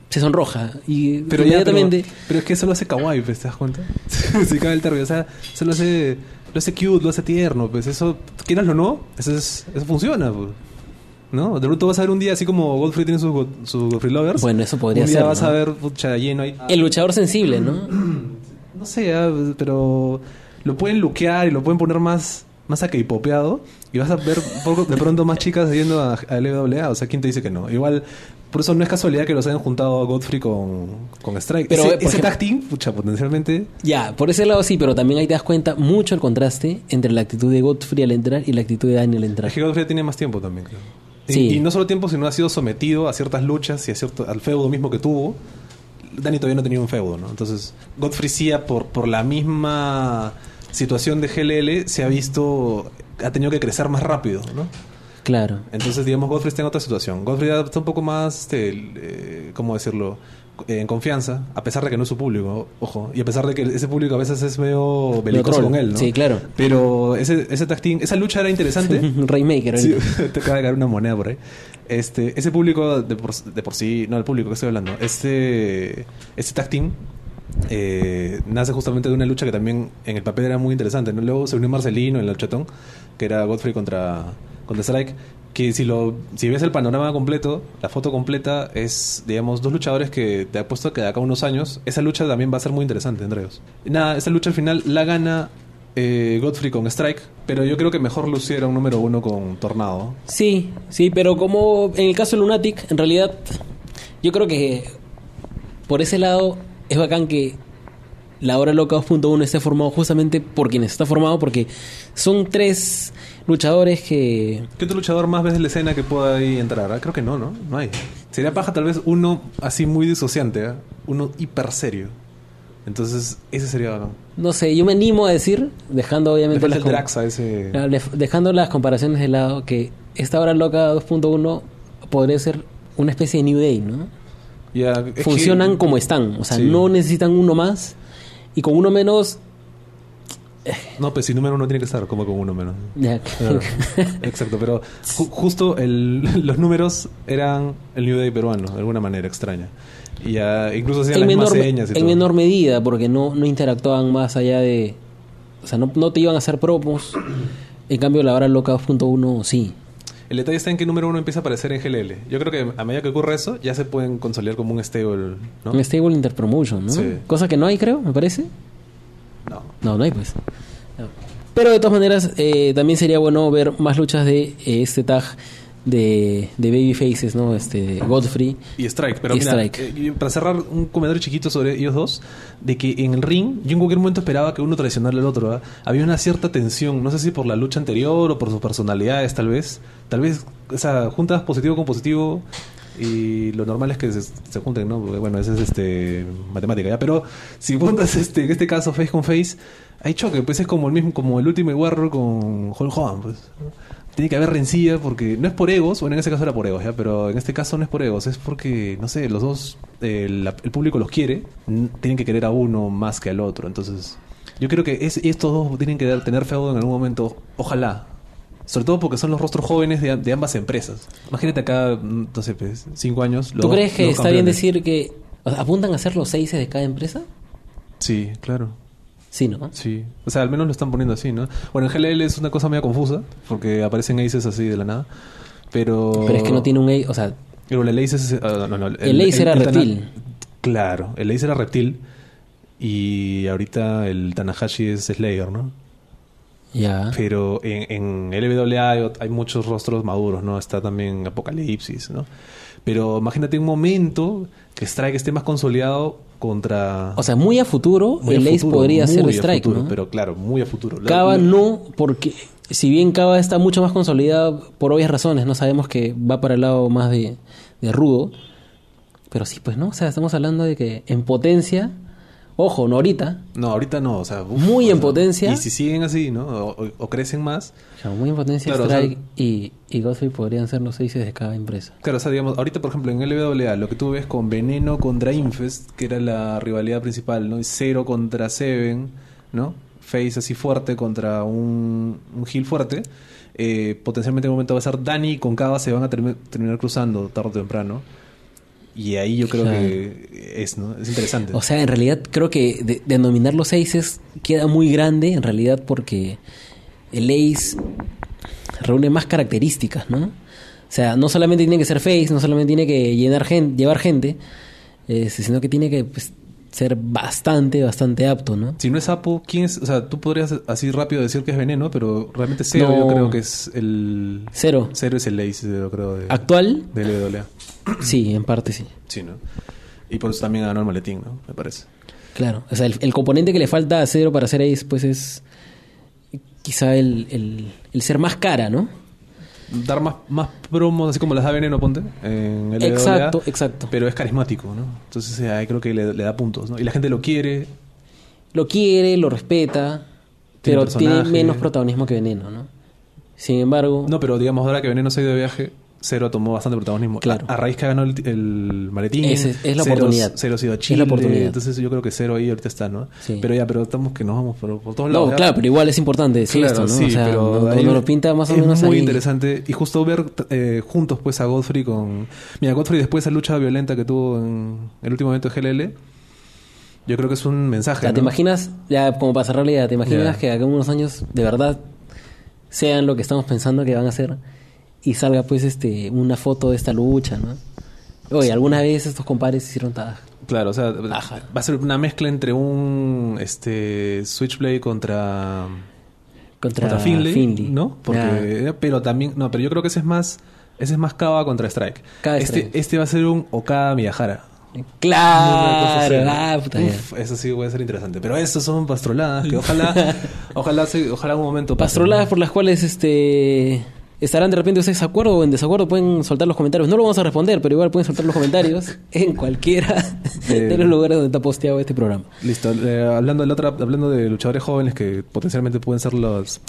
se sonroja y Pero ya, inmediatamente pero, pero es que eso lo hace kawaii, pues, ¿te das cuenta? Se cae el término, o sea, eso lo hace, lo hace cute, lo hace tierno, pues eso, quieras o no, eso, es, eso funciona, pues. ¿No? De pronto vas a ver un día, así como Godfrey tiene sus su Godfrey Lovers. Bueno, eso podría un día ser, vas ¿no? a ver, pucha, lleno ahí. el luchador sensible, ¿no? No sé, ah, pero lo pueden luquear y lo pueden poner más, más a popeado y vas a ver poco de pronto más chicas yendo a, a LWA. O sea, ¿quién te dice que no? Igual, por eso no es casualidad que los hayan juntado a Godfrey con, con Strike. Pero, ese, eh, ese ejemplo- tag team, pucha, potencialmente. Ya, por ese lado sí, pero también ahí te das cuenta mucho el contraste entre la actitud de Godfrey al entrar y la actitud de Dani al entrar. Es que Godfrey tiene más tiempo también, creo. Y, Sí. y no solo tiempo, sino ha sido sometido a ciertas luchas y a cierto, al feudo mismo que tuvo. Dani todavía no tenía un feudo, ¿no? Entonces, Godfrey sí, por, por la misma situación de GLL se ha visto, ha tenido que crecer más rápido, ¿no? Claro. Entonces, digamos, Godfrey está en otra situación. Godfrey está un poco más, este, eh, ¿cómo decirlo? En confianza, a pesar de que no es su público, ojo, y a pesar de que ese público a veces es medio belicoso con él, ¿no? Sí, claro. Pero ese, ese tag team- esa lucha era interesante. Rainmaker. Sí, te acaba de caer una moneda por ahí. Este, ese público de por, de por sí, no el público que estoy hablando, este, este tag team eh, nace justamente de una lucha que también en el papel era muy interesante. ¿no? Luego se unió Marcelino en el chatón, que era Godfrey contra, contra Strike. Que si lo si ves el panorama completo, la foto completa es, digamos, dos luchadores que te apuesto que de acá a unos años, esa lucha también va a ser muy interesante, Andreos. Nada, esa lucha al final la gana eh, Godfrey con Strike, pero yo creo que mejor luciera un número uno con Tornado. Sí, sí, pero como en el caso de Lunatic, en realidad, yo creo que por ese lado es bacán que la hora loca 2.1 esté formado justamente por quienes está formado, porque son tres luchadores que. ¿Qué otro luchador más ves de la escena que pueda ahí entrar? ah? Creo que no, ¿no? No hay. Sería paja tal vez uno así muy disociante, ¿ah? uno hiper serio. Entonces, ese sería bacán. No sé, yo me animo a decir, dejando obviamente falta las el com- Drax a ese... Claro, le- dejando las comparaciones de lado, que esta hora loca 2.1 podría ser una especie de New Day, ¿no? Que- Funcionan como están, o sea, Sí. no necesitan uno más y con uno menos. No, pues si número uno tiene que estar como con uno menos. Exacto, pero ju- justo el- los números eran el New Day peruano, de alguna manera extraña. Ya, incluso hacían en las menor, mismas señas y en todo. menor medida, porque no, no interactuaban más allá de. O sea, no, no te iban a hacer promos. En cambio, la hora loca 2.1 sí. El detalle está en que número uno empieza a aparecer en GLL. Yo creo que a medida que ocurre eso, ya se pueden consolidar como un stable, ¿no? Un stable interpromotion, ¿no? Sí. Cosa que no hay, creo, me parece. No. No, no hay pues. Pero de todas maneras, eh, también sería bueno ver más luchas de eh, este tag de, de Babyfaces, ¿no? Este, Godfrey. Y Strike, pero Y mira, Strike. eh, para cerrar un comentario chiquito sobre ellos dos, de que en el ring, yo en cualquier momento esperaba que uno traicionara al otro, ¿ah? había una cierta tensión, no sé si por la lucha anterior o por sus personalidades, tal vez, tal vez, o sea, juntas positivo con positivo y lo normal es que se, se junten, ¿no? Porque bueno, eso es este matemática, ¿ya? Pero si juntas este, en este caso face con face, hay choque, pues es como el mismo, como el último Warrior con Hulk Hogan, pues. ¿no? Tiene que haber rencilla porque no es por egos, bueno, en ese caso era por egos, ¿ya? pero en este caso no es por egos, es porque, no sé, los dos, eh, la- el público los quiere, tienen que querer a uno más que al otro, entonces yo creo que es, estos dos tienen que tener feudo en algún momento, ojalá, sobre todo porque son los rostros jóvenes de, de ambas empresas. Imagínate acá, mm, no sé, pues, cinco años. los ¿Tú crees que está bien decir que o sea, apuntan a ser los seis de cada empresa? Sí, claro. Sí, ¿no? Sí, o sea, al menos lo están poniendo así, ¿no? Bueno, en GLL es una cosa media confusa, porque aparecen aces así de la nada, pero... Pero es que no tiene un... A- O sea, Pero el ace es... ah, no, no, El Ace era reptil. Claro, el ace era reptil y ahorita el Tanahashi es Slayer, ¿no? ya. Pero en, en LWA hay, hay muchos rostros maduros, ¿no? Está también Apocalipsis, ¿no? Pero imagínate un momento que Strike esté más consolidado contra... O sea, muy a futuro, Muy a el Ace futuro, podría ser a Strike, futuro, ¿no? Pero claro, muy a futuro. Cava la- no, porque si bien Cava está mucho más consolidada por obvias razones, no sabemos que va para el lado más de, de rudo, pero sí, pues no, o sea, estamos hablando de que en potencia, ojo, no ahorita, No, ahorita no, o sea... uf, Muy o en sea, potencia. Y si siguen así, ¿no? O, o- crecen más. o sea, muy en potencia Claro, Strike sea- y, y Godfrey podrían ser los seis de cada empresa. Claro, o sea, digamos, ahorita, por ejemplo, en LWA, lo que tú ves con Veneno contra Infest, que era la rivalidad principal, ¿no? Y Cero contra Seven, ¿no? Face así fuerte contra un, un heel fuerte. Eh, potencialmente en un momento va a ser Dani con Cava se van a termi- terminar cruzando tarde o temprano. Y ahí yo creo Claro. que es, ¿no? Es interesante. O sea, en realidad creo que de- denominar los aces queda muy grande, en realidad, porque el ace reúne más características, ¿no? O sea, no solamente tiene que ser face, no solamente tiene que llenar gen- llevar gente, eh, sino que tiene que pues, ser bastante, bastante apto, ¿no? Si no es Apo, ¿quién es? O sea, tú podrías así rápido decir que es Veneno, pero realmente Cero No. yo creo que es el... Cero. Cero es el ace, yo creo, de, Actual, de LWA. sí, en parte sí. Sí, ¿no? Y por eso también ganó el maletín, ¿no? Me parece. Claro. O sea, el, el componente que le falta a Cero para ser ace, pues es quizá el, el, el ser más cara, ¿no? Dar más, más promos, así como las da Veneno, ponte, en LWA. Exacto, exacto. Pero es carismático, ¿no? Entonces eh, ahí creo que le, le da puntos, ¿no? Y la gente lo quiere. lo quiere, lo respeta, Pero tiene menos protagonismo que Veneno, ¿no? Sin embargo, No, pero digamos, ahora que Veneno se ha ido de viaje, Cero tomó bastante protagonismo. Claro. A, a raíz que ganó el, el maletín. Ese- es la Cero- oportunidad. Cero ha ido a Es la Chile. oportunidad. Entonces yo creo que Cero ahí ahorita está, ¿no? Sí. Pero ya, pero estamos que nos vamos por, por todos lados. no, claro, pero igual es importante decir Claro, esto, ¿no? sí, o sea, pero no, no lo pinta más o es menos muy ahí. interesante y justo ver eh, juntos pues a Godfrey con mira Godfrey después de esa lucha violenta que tuvo en el último evento de GLL yo creo que es un mensaje sea, ¿te ¿no? imaginas, ya como para cerrar la idea, ¿te imaginas que acá en unos años de verdad sean lo que estamos pensando que van a ser y salga pues este una foto de esta lucha, ¿no? Oye, alguna vez estos compadres hicieron taja. claro o sea Ajá. va a ser una mezcla entre un este Switchblade contra Contra, contra Finlay. ¿no? Porque, pero también, no, pero yo creo que ese es más, ese es más Kaba contra Strike. Kaba este, Strike. este va a ser un Okada Miyahara. Claro, así. ah, puta ya. Uf, eso sí puede ser interesante. Pero estos son pastroladas que ojalá, ojalá, ojalá un momento Pastroladas ¿no? por las cuales este estarán de repente ustedes de acuerdo o en desacuerdo, pueden soltar los comentarios. No lo vamos a responder, pero igual pueden soltar los comentarios en cualquiera Eh, de los lugares donde está posteado este programa. Listo. eh, hablando, de la otra, hablando de luchadores jóvenes que potencialmente pueden ser los,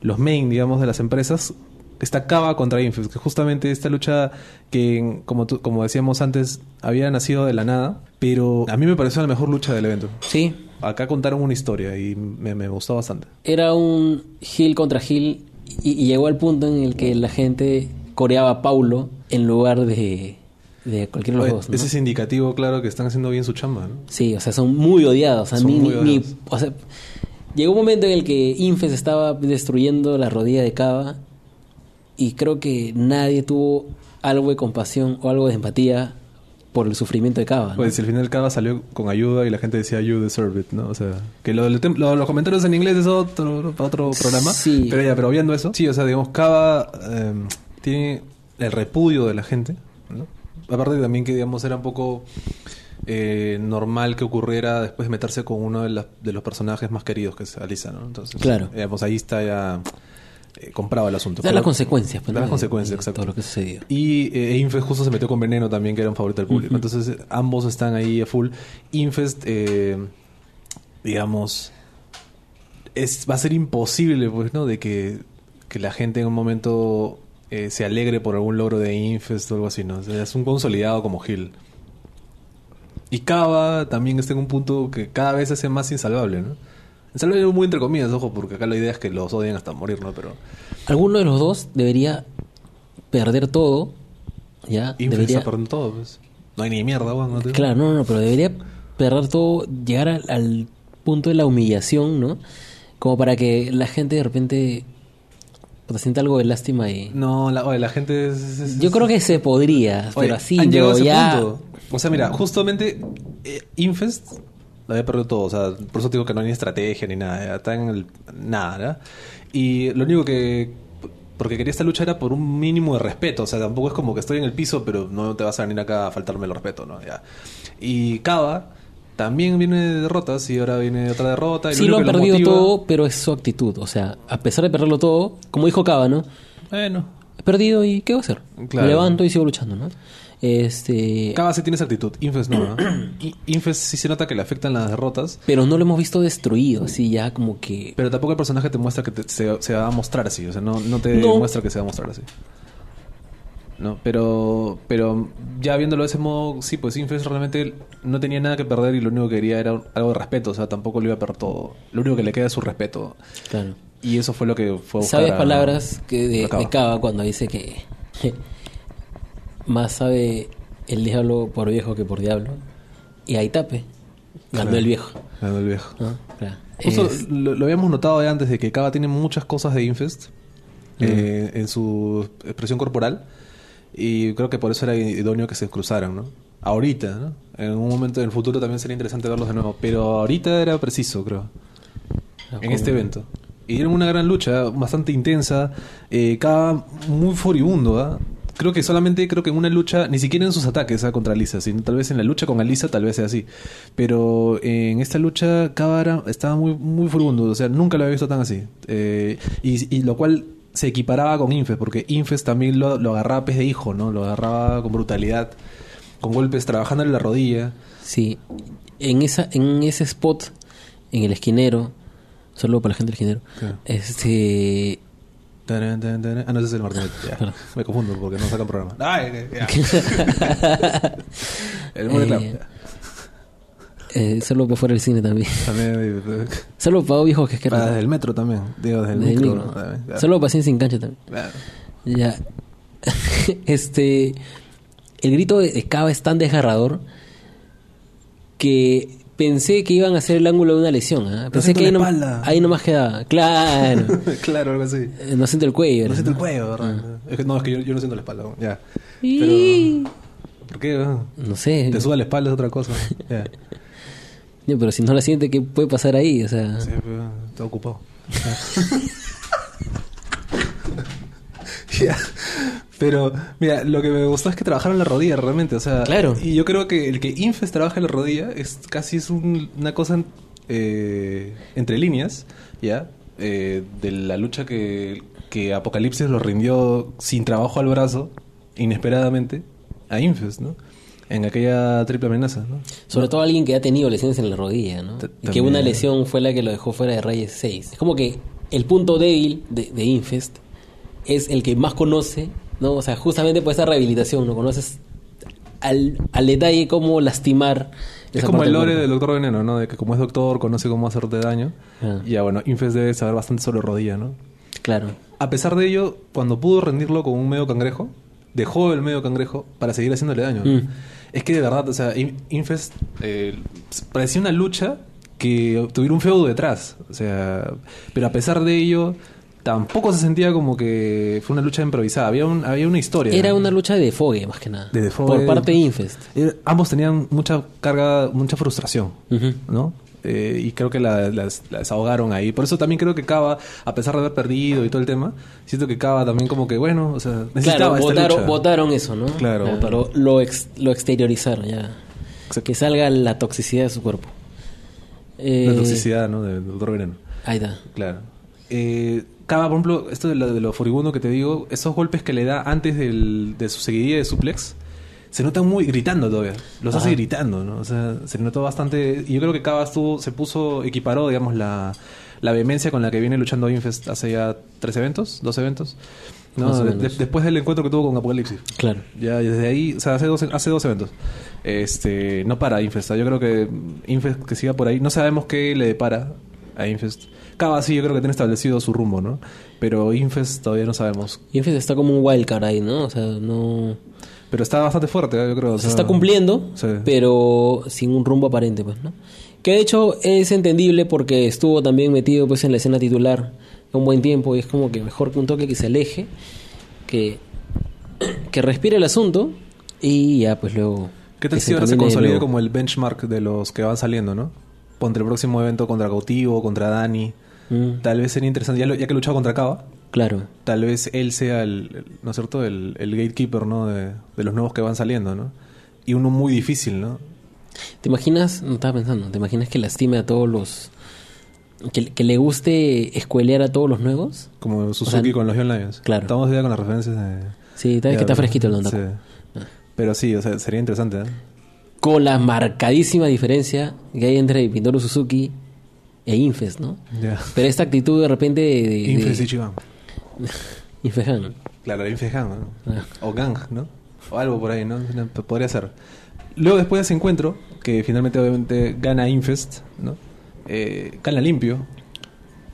los main, digamos, de las empresas, está Kaba contra Infus, que justamente esta lucha que, como, tú- como decíamos antes, había nacido de la nada, pero a mí me pareció la mejor lucha del evento. Sí, Acá contaron una historia y me, me gustó bastante. era un heel contra heel y, y llegó al punto en el que la gente coreaba a Paulo en lugar de, de cualquiera de los dos. ¿no? Ese es indicativo, claro, que están haciendo bien su chamba, ¿no? Sí, o sea, son muy odiados. O sea, muy o sea, llegó un momento en el que Infes estaba destruyendo la rodilla de Cava y creo que nadie tuvo algo de compasión o algo de empatía por el sufrimiento de Cava. ¿no? Pues al final Kaba salió con ayuda y la gente decía you deserve it, ¿no? O sea, que lo, lo- los comentarios en inglés es otro, otro programa. Sí. Pero ya, pero viendo eso, sí, o sea, digamos, Kaba eh, tiene el repudio de la gente, ¿no? Aparte también que, digamos, era un poco eh, normal que ocurriera después de meterse con uno de, las- de los personajes más queridos que es Alisa, ¿no? Entonces, Claro. digamos, ahí está ya eh, comprado el asunto. da las consecuencias. pues, Da ¿no? las de- consecuencias, de exacto. Todo lo que sucedió. Y eh, Infest justo se metió con Veneno también, que era un favorito del público. Entonces, eh, ambos están ahí a full. Infest, eh, digamos, es, va a ser imposible, pues, ¿no? De que, que la gente en un momento eh, se alegre por algún logro de Infest o algo así, ¿no? O sea, es un consolidado como Hill. Y Kaba también está en un punto que cada vez se hace más insalvable, ¿no? Insalvable muy entre comillas, ojo, porque acá la idea es que los odien hasta morir, ¿no? Pero Alguno de los dos debería perder todo. ¿Ya? Infest debería... todo, pues. No hay ni mierda, weón. ¿no? Claro, no, no, pero debería perder todo, llegar al, al punto de la humillación, ¿no? Como para que la gente de repente pues, sienta algo de lástima y... No, la, oye, la gente es, es- es- Yo creo que se podría, Oye, pero así, han llegado yo a ese ya... punto. O sea, mira, justamente eh, Infest lo había perdido todo. O sea, por eso digo que no hay ni estrategia ni nada. Está en el nada, ¿verdad? Y lo único que. Porque quería esta lucha era por un mínimo de respeto. O sea, tampoco es como que estoy en el piso, pero no te vas a venir acá a faltarme el respeto, ¿no? Ya. Y Kaba también viene de derrotas y ahora viene otra derrota. y Sí lo único han perdido motiva- todo, pero es su actitud. O sea, a pesar de perderlo todo, como dijo Cava, ¿no? Bueno. He perdido y ¿qué voy a hacer? Claro. Me levanto y sigo luchando, ¿no? Este... Kaba sí tiene esa actitud. Infest no. Infest sí se nota que le afectan las derrotas. Pero no lo hemos visto destruido, así ya como que... Pero tampoco el personaje te muestra que te- se, se va a mostrar así. O sea, no, no te No. muestra que se va a mostrar así. No, pero, pero ya viéndolo de ese modo, sí, pues Infest realmente no tenía nada que perder y lo único que quería era algo de respeto. O sea, tampoco le iba a perder todo. Lo único que le queda es su respeto. Claro. Y eso fue lo que fue buscar Sabes a- palabras que de, de Cava cuando dice que más sabe el diablo por viejo que por diablo. Y ahí tape. Ganó Claro. el viejo. Ganó el viejo. ¿no? Claro. Justo Es- lo, lo habíamos notado de antes de que Kaba tiene muchas cosas de Infest eh, en su expresión corporal y creo que por eso era idóneo que se cruzaran, ¿no? Ahorita, ¿no? En un momento del futuro también sería interesante verlos de nuevo, pero ahorita era preciso, creo, en este evento. Y era una gran lucha, bastante intensa, eh, muy furibundo, ¿ah? Creo que solamente, creo que en una lucha, ni siquiera en sus ataques ¿ah? contra Alisa, sino tal vez en la lucha con Alisa, tal vez sea así. Pero en esta lucha, Kaba era- estaba muy, muy furibundo, o sea, nunca lo había visto tan así. Eh, y, y lo cual se equiparaba con Infest, porque Infest también lo, lo agarraba a pez de hijo, ¿no? Lo agarraba con brutalidad, con golpes, trabajándole la rodilla. Sí. En, esa, en ese spot, en el esquinero, o Saludo para la gente del género. Claro. Este. Ah, no, ese es el Martinet. Ya. Me confundo porque no sacan programa. Ay, ya. el Money Club. Eh, eh, saludo para fuera del cine también. También. eh, Saludo para viejos que es que Para desde el metro también. Digo, desde el Desde micro. micro. ¿no? También, claro. Saludo para Cien sin cancha también. Claro. Ya. este. El grito de, de Cava es tan desgarrador que pensé que iban a hacer el ángulo de una lesión. ¿ah? Pensé que ahí, no- ahí nomás quedaba. Claro. claro, algo así. Eh, no siento el cuello. No siento el cuello, ¿verdad? Es que, no, es que yo, yo no siento la espalda. Ya. Y- ¿Por qué? weón? No sé. Te suda la espalda es otra cosa. Ya. Ya, pero si no la siente, ¿qué puede pasar ahí? O sea, Sí, pero está ocupado. Ya. Pero, mira, lo que me gustó es que trabajaron la rodilla realmente. O sea, Claro. Y yo creo que el que Infest trabaja la rodilla es casi es un- una cosa eh, entre líneas, ¿ya? Eh, de la lucha que, que Apocalipsis lo rindió sin trabajo al brazo, inesperadamente, a Infest, ¿no? En aquella triple amenaza, ¿no? sobre todo alguien que ha tenido lesiones en la rodilla, ¿no? T- Y que una lesión fue la que lo dejó fuera de Reyes 6. Es como que el punto débil de, de Infest es el que más conoce, ¿no? O sea, justamente por esa rehabilitación, ¿no? Conoces al, al detalle cómo lastimar. Es como el lore del Doctor Veneno, ¿no? De que como es doctor, conoce cómo hacerte daño. Ah. Y ya, bueno, Infest debe saber bastante sobre rodilla, ¿no? Claro. A pesar de ello, cuando pudo rendirlo con un medio cangrejo, dejó el medio cangrejo para seguir haciéndole daño. ¿no? Mm. Es que de verdad, o sea, In- Infest eh, parecía una lucha que tuviera un feudo detrás. O sea, pero a pesar de ello, tampoco se sentía como que fue una lucha improvisada. Había, un, había una historia. Era ¿no? una lucha de defogue, más que nada. De defogue. Por parte de Infest. Era- ambos tenían mucha carga, mucha frustración. ¿no? Eh, y creo que la, las- la desahogaron ahí. Por eso también creo que Cava, a pesar de haber perdido y todo el tema, siento que Cava también como que, bueno, o sea, Claro, necesitaba esta votaron, lucha. votaron eso, ¿no? Claro, votaron. Lo, lo, ex- lo exteriorizaron, ya. Exacto. Que salga la toxicidad de su cuerpo. Eh, La toxicidad, ¿no? Del Doctor Veneno. Ahí está. Claro. Eh, Cava, por ejemplo, esto de lo, de lo furibundo que te digo, esos golpes que le da antes del- de su seguidilla de suplex, se notan muy gritando todavía. Los hace gritando, ¿no? O sea, se notó bastante. Y yo creo que Cava estuvo, se puso, equiparó, digamos, la, la vehemencia con la que viene luchando Infest hace ya tres eventos, dos eventos. ¿no? De- después del encuentro que tuvo con Apocalipsis. Claro. Ya desde ahí, o sea, hace dos, hace dos eventos. Este, no para Infest. Yo creo que Infest que siga por ahí. No sabemos qué le depara a Infest. Cava sí, yo creo que tiene establecido su rumbo, ¿no? Pero Infest todavía no sabemos. Infest está como un wildcard ahí, ¿no? O sea, no... Pero está bastante fuerte, ¿eh? yo creo. o Se está cumpliendo, Sí. pero sin un rumbo aparente, pues, ¿no? Que de hecho es entendible porque estuvo también metido pues en la escena titular un buen tiempo y es como que mejor que un toque que se aleje, que, que respire el asunto y ya pues luego... ¿Qué tal si ahora se consolida como el benchmark de los que van saliendo, ¿no? Contra el próximo evento contra Cautivo, contra Dani. Mm, Tal vez sería interesante, ya, lo- ya que ha luchado contra Cava, claro. tal vez él sea el, el- ¿no es cierto? El, el gatekeeper, ¿no? De, de los nuevos que van saliendo, ¿no? Y uno muy difícil, ¿no? ¿Te imaginas? No estaba pensando. ¿Te imaginas que lastime a todos los... Que, que le guste escuelear a todos los nuevos? Como Suzuki sea, con los Young Lions. claro. Estamos ya con las referencias de... Sí, tal vez Ya, que está fresquito el Don sí. Taco. Pero sí, o sea, sería interesante, ¿eh? Con la marcadísima diferencia que hay entre Minoru Suzuki e Infest, ¿no? Pero esta actitud de repente de... de- Ichiban. Infehan. Claro, Infest Gang, ¿no? Ah. O Gang, ¿no? O algo por ahí, ¿no? Podría ser. Luego, después de ese encuentro, que finalmente obviamente gana Infest, ¿no? Eh, gana limpio,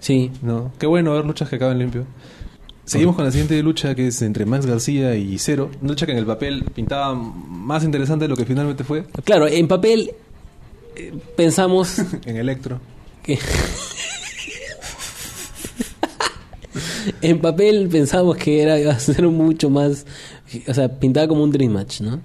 Sí. ¿no? Qué bueno ver luchas que acaban limpio. Seguimos con la siguiente lucha que es entre Max García y Cero. Una lucha que en el papel pintaba más interesante de lo que finalmente fue Claro, en papel eh, pensamos en Electro. Que... en papel pensamos que era iba a ser mucho más... O sea, pintaba como un Dream Match, ¿no?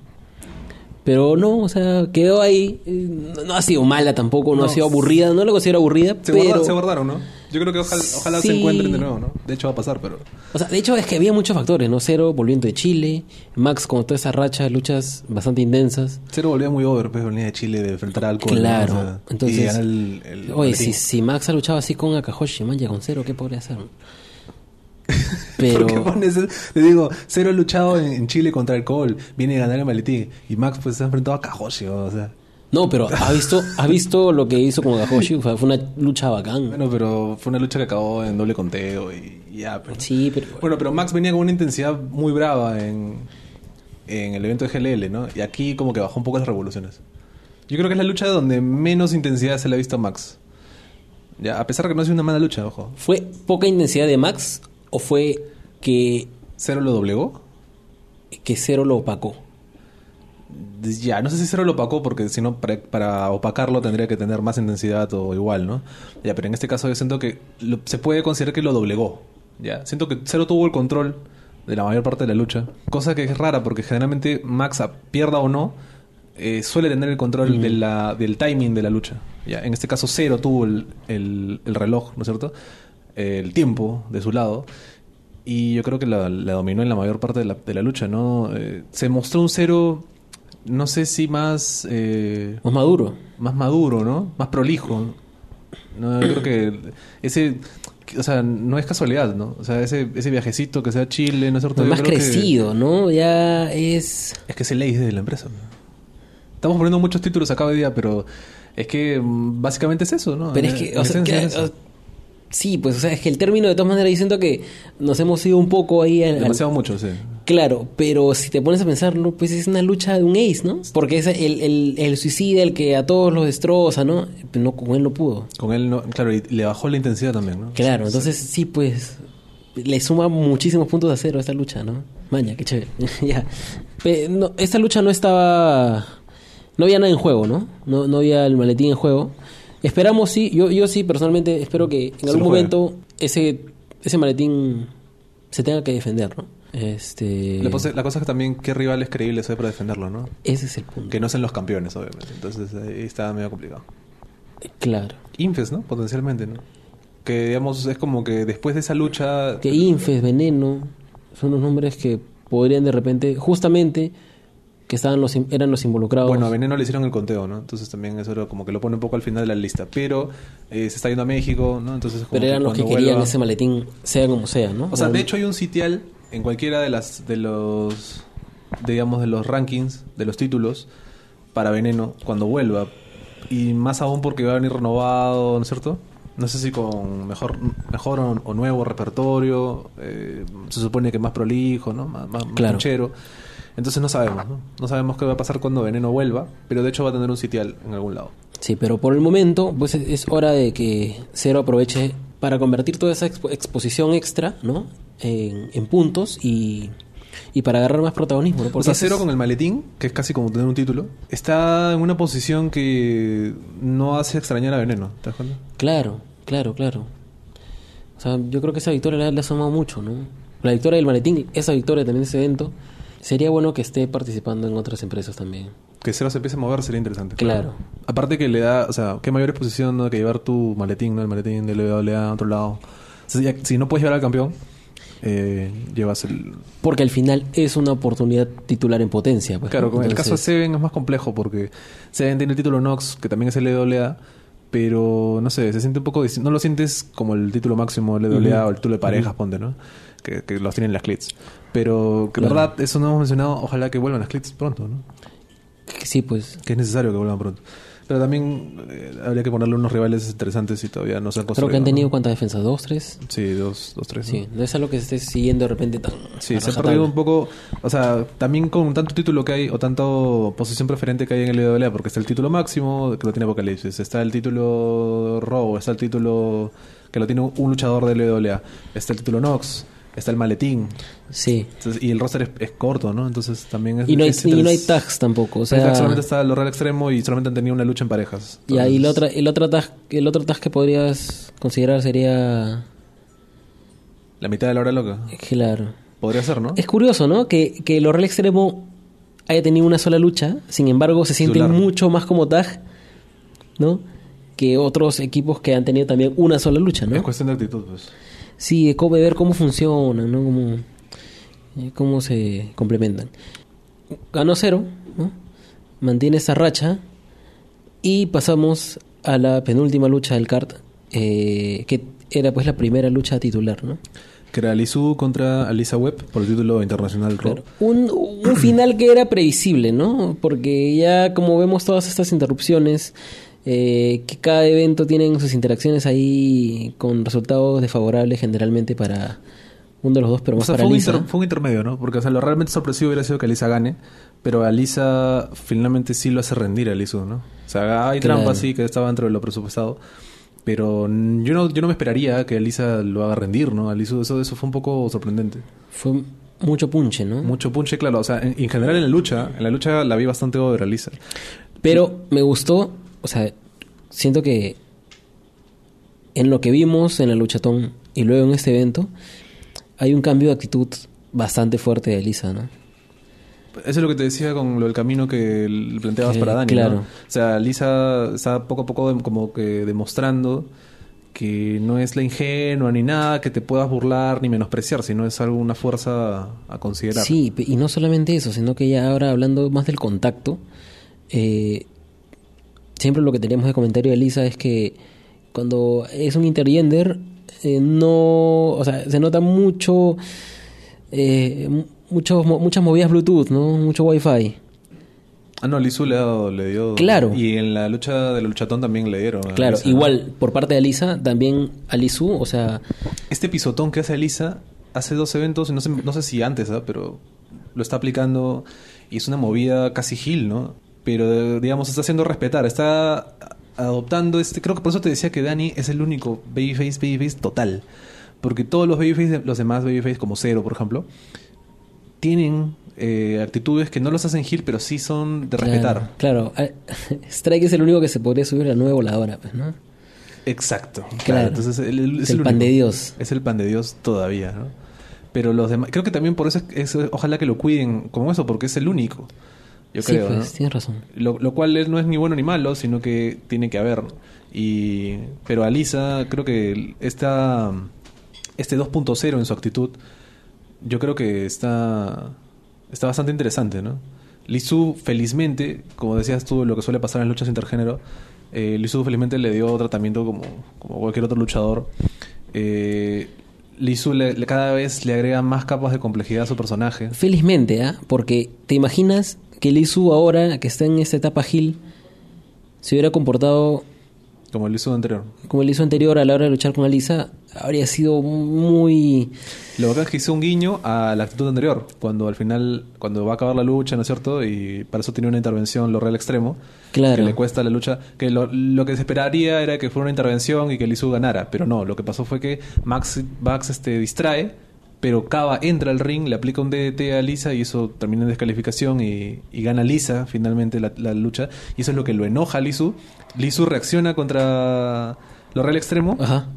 Pero no, o sea, quedó ahí. No, no ha sido mala tampoco, no, No. ha sido aburrida. No la considero aburrida, Se, pero... guardaron, ¿no? Yo creo que ojalá, ojalá se encuentren de nuevo, ¿no? De hecho va a pasar, pero... O sea, de hecho es que había muchos factores, ¿no? Cero volviendo de Chile, Max con toda esa racha de luchas bastante intensas. Cero volvía muy over, pues venía de Chile de enfrentar al. Claro, O sea, entonces... y el, el oye, si, si Max ha luchado así con Akahoshi, man, ya con Cero, ¿qué podría hacer? ¿Por qué Pero... pones el- Te digo, Cero ha luchado en, en Chile contra alcohol, viene a ganar el maletín. Y Max pues se ha enfrentado a Kajoshi, o sea... No, pero ¿has visto, ¿has visto lo que hizo con Gahoshi? Fue fue una lucha bacán. Bueno, pero fue una lucha que acabó en doble conteo y ya. Sí, pero... Bueno, pero Max venía con una intensidad muy brava en, en el evento de GLL, ¿no? Y aquí como que bajó un poco las revoluciones. Yo creo que es la lucha donde menos intensidad se le ha visto a Max. Ya, a pesar de que no ha sido una mala lucha, ojo. ¿Fue poca intensidad de Max o fue que, ¿Cero lo doblegó? que Cero lo opacó? Ya, no sé si Cero lo opacó porque si no, para, para opacarlo tendría que tener más intensidad o igual, ¿no? Ya, pero en este caso yo siento que lo- se puede considerar que lo doblegó. Ya, siento que Cero tuvo el control de la mayor parte de la lucha. Cosa que es rara porque generalmente Max, a- pierda o no, eh, suele tener el control de la- del timing de la lucha. Ya, en este caso Cero tuvo el, el- el reloj, ¿no es cierto? El tiempo de su lado. Y yo creo que la, la dominó en la mayor parte de la, de la lucha, ¿no? Eh, se mostró un cero, no sé si más, eh, Más maduro. más maduro, ¿no? Más prolijo. No, yo creo que ese, o sea, no es casualidad, ¿no? O sea, ese, ese viajecito que sea a Chile, ¿no es cierto? Más que- crecido, ¿no? Ya es... es que es el ley de la empresa. Estamos poniendo muchos títulos acá hoy día, pero es que mm, básicamente es eso, ¿no? Pero es que, o sea, que- es sí, pues, o sea, es que el término de todas maneras yo siento que nos hemos ido un poco ahí al, al- Demasiado mucho, sí. Claro, pero si te pones a pensarlo, pues es una lucha de un ace, ¿no? Porque es el, el, el suicida el que a todos los destroza, ¿no? Pero no, con él no pudo. Con él, no, claro, y le bajó la intensidad también, ¿no? Claro, entonces sí, pues le suma muchísimos puntos de acero a esta lucha, ¿no? Maña, qué chévere. ya. No, esta lucha no estaba... No había nada en juego, ¿no? No, no había el maletín en juego. Esperamos, sí, yo, yo sí personalmente espero que en Se algún momento ese, ese maletín se tenga que defender, ¿no? Este... La, cosa, la cosa es que también qué rivales creíbles hay para defenderlo, ¿no? Ese es el punto. Que no sean los campeones, obviamente. Entonces ahí está medio complicado. Claro. Infes, ¿no? Potencialmente, ¿no? Que digamos es como que después de esa lucha... Que Infes, Veneno, son los nombres que podrían de repente, justamente, que estaban los, eran los involucrados. Bueno, a Veneno le hicieron el conteo, ¿no? Entonces también eso era como que lo pone un poco al final de la lista. Pero eh, se está yendo a México, ¿no? Entonces como pero eran los que querían vuelva- ese maletín, sea como sea, ¿no? O sea, de hecho hay un sitial en cualquiera de las de los digamos de los rankings de los títulos para Veneno cuando vuelva y más aún porque va a venir renovado, ¿no es cierto? No sé si con mejor mejor o, o nuevo repertorio, eh, se supone que más prolijo, ¿no? Más, más, Claro. Entonces no sabemos, ¿no? No sabemos qué va a pasar cuando Veneno vuelva, pero de hecho va a tener un sitial en algún lado. Sí, pero por el momento, pues es- es hora de que Cero aproveche para convertir toda esa expo- exposición extra, ¿no? En, en puntos y, y para agarrar más protagonismo, ¿no? O sea, Cero es- con el maletín, que es casi como tener un título, está en una posición que no hace extrañar a Veneno, ¿te das cuenta? Claro, claro, claro. O sea, yo creo que esa victoria le, ha- le ha sumado mucho, ¿no? La victoria del maletín, esa victoria también de ese evento, sería bueno que esté participando en otras empresas también. Que se empiece a mover sería interesante. Claro. Aparte que le da, o sea, qué mayor exposición ¿no? que llevar tu maletín, ¿no? El maletín de LWA a otro lado. O sea, ya- si no puedes llevar al campeón, eh, llevas el... Porque al final es una oportunidad titular en potencia. Pues, Claro, con el caso de Entonces, Seven es más complejo porque Seven tiene el título Nox, que también es LWA, pero no sé, se siente un poco... No lo sientes como el título máximo LWA Ujú. o el título de parejas, ponte, ¿no? Que, que los tienen las clits. Pero que Claro. verdad, eso no hemos mencionado, ojalá que vuelvan las clits pronto, ¿no? Sí, pues. Que es necesario que vuelvan pronto. Pero también eh, habría que ponerle unos rivales interesantes y todavía no se han Creo construido. que han tenido ¿no? cuántas defensas, dos, tres. Sí, dos, dos tres. Sí, no es algo que se esté siguiendo de repente tan. Sí, se ha rajatabla. perdido un poco, o sea, también con tanto título que hay, o tanto posición preferente que hay en el LWA, porque está el título máximo, que lo tiene Apocalipsis, está el título Raw, está el título que lo tiene un luchador de LWA, está el título Nox, está el maletín, Sí. entonces, y el roster es, es corto, ¿no? Entonces también es... Y no hay, es y no hay tags tampoco. O sea, solamente está el Extremo y solamente han tenido una lucha en parejas. y ahí el, Entonces, otra, el, otro tag, el otro tag que podrías considerar sería. La mitad de la hora loca. Claro. Podría ser, ¿no? Es curioso, ¿no? Que, que el Real Extremo haya tenido una sola lucha, sin embargo, se siente mucho más como tag, ¿no? Que otros equipos que han tenido también una sola lucha, ¿no? Es cuestión de actitud, pues. Sí, de, cómo, ver cómo funcionan, ¿no? Cómo, eh, cómo se complementan. Ganó cero, ¿no? Mantiene esa racha y pasamos a la penúltima lucha del CART, eh, que era pues la primera lucha titular, ¿no? Que era contra Alisa Webb por el título internacional. Claro. Un, un final que era previsible, ¿no? Porque ya como vemos todas estas interrupciones, eh, que cada evento tienen sus interacciones ahí con resultados desfavorables generalmente para uno de los dos, pero O más sea, para fue un, Lisa. inter- fue un intermedio, ¿no? Porque, o sea, lo realmente sorpresivo hubiera sido que Alisa gane, pero Alisa finalmente sí lo hace rendir a ¿no? O sea, hay Claro. trampas, sí, que estaba dentro de lo presupuestado, pero yo no, yo no me esperaría que Alisa lo haga rendir, ¿no? A Lisu, eso, eso fue un poco sorprendente. Fue mucho punche, ¿no? Mucho punche, claro. O sea, en, en general en la lucha, en la lucha la vi bastante over a Alisa. Pero me gustó, o sea, siento que en lo que vimos en la luchatón y luego en este evento, hay un cambio de actitud bastante fuerte de Elisa, ¿no? Eso es lo que te decía con lo del camino que planteabas Que, para Dani. claro. ¿no? O sea, Lisa está poco a poco como que demostrando que no es la ingenua ni nada que te puedas burlar ni menospreciar, sino es algo, una fuerza a considerar. Sí, y no solamente eso, sino que ya ahora hablando más del contacto, eh, siempre lo que teníamos de comentario de Elisa es que cuando es un intergender, eh, no, o sea, se nota mucho, eh, mu- muchos muchas movidas Bluetooth, ¿no? Mucho Wi-Fi. Ah, no, Lisu le, dado- le dio. Claro. Y en la lucha del luchatón también le dieron. Claro, Lisa, igual por parte de Alisa, también a Lisu, o sea, Este pisotón que hace Lisa hace dos eventos, no sé, no sé si antes, ¿ah? pero lo está aplicando y es una movida casi gil, ¿no? Pero digamos, está haciendo respetar, está adoptando este. Creo que por eso te decía que Dani es el único babyface, babyface total. Porque todos los babyface, los demás babyface, como Zero, por ejemplo, tienen eh, actitudes que no los hacen gil, pero sí son de respetar. Claro, claro. Strike es el único que se podría subir a la nueva voladora, pues, ¿no? Exacto. Claro. Claro. Entonces, es El pan único. de Dios. Es el pan de Dios todavía, ¿no? Pero los demás, creo que también por eso es, es- ojalá que lo cuiden como eso, porque es el único. Yo sí, creo, pues, ¿no? tienes razón. Lo, lo cual no es ni bueno ni malo, sino que tiene que haber. Y, pero Alisa, creo que esta, este 2.0 en su actitud, yo creo que está, está bastante interesante, ¿no? Lisu, felizmente, como decías tú, lo que suele pasar en luchas intergénero, eh, Lisu felizmente le dio tratamiento como, como cualquier otro luchador. Eh, Lisu le- le- cada vez le agrega más capas de complejidad a su personaje. Felizmente, ¿ah? Porque te imaginas que Lisu ahora, que está en esta etapa Gil, se hubiera comportado Como el Lisu anterior. como el hizo anterior a la hora de luchar con Alisa, habría sido muy... Lo bacán es que hizo un guiño a la actitud anterior, cuando al final, cuando va a acabar la lucha, ¿no es cierto? Y para eso tiene una intervención, lo real extremo, Claro. que le cuesta la lucha, que lo, lo que se esperaría era que fuera una intervención y que Lizu ganara, pero no, lo que pasó fue que Max, Max este, distrae, pero Kaba entra al ring, le aplica un DDT a Lisa y eso termina en descalificación y, y gana Lisa finalmente la, la lucha, y eso es lo que lo enoja a Lizu. Lizu reacciona contra lo real extremo. Ajá.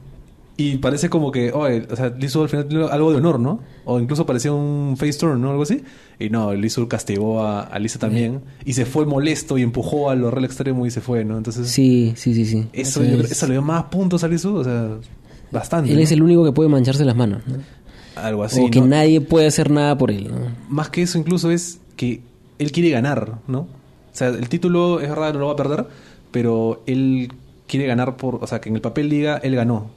Y parece como que, oye, o sea, Lizu al final tiene algo de honor, ¿no? O incluso parecía un face turn, ¿no? Algo así. Y no, Lizu castigó a, a Lisa también. Y se fue molesto y empujó al horror extremo y se fue, ¿no? Entonces, Sí, sí, sí, sí. eso, le dio más puntos a Lizu, o sea, bastante. Él ¿no? es el único que puede mancharse las manos, ¿no? Algo así. o que ¿no? nadie puede hacer nada por él, ¿no? Más que eso, incluso es que él quiere ganar, ¿no? O sea, el título es verdad, no lo va a perder, pero él quiere ganar por. O sea, que en el papel diga, él ganó,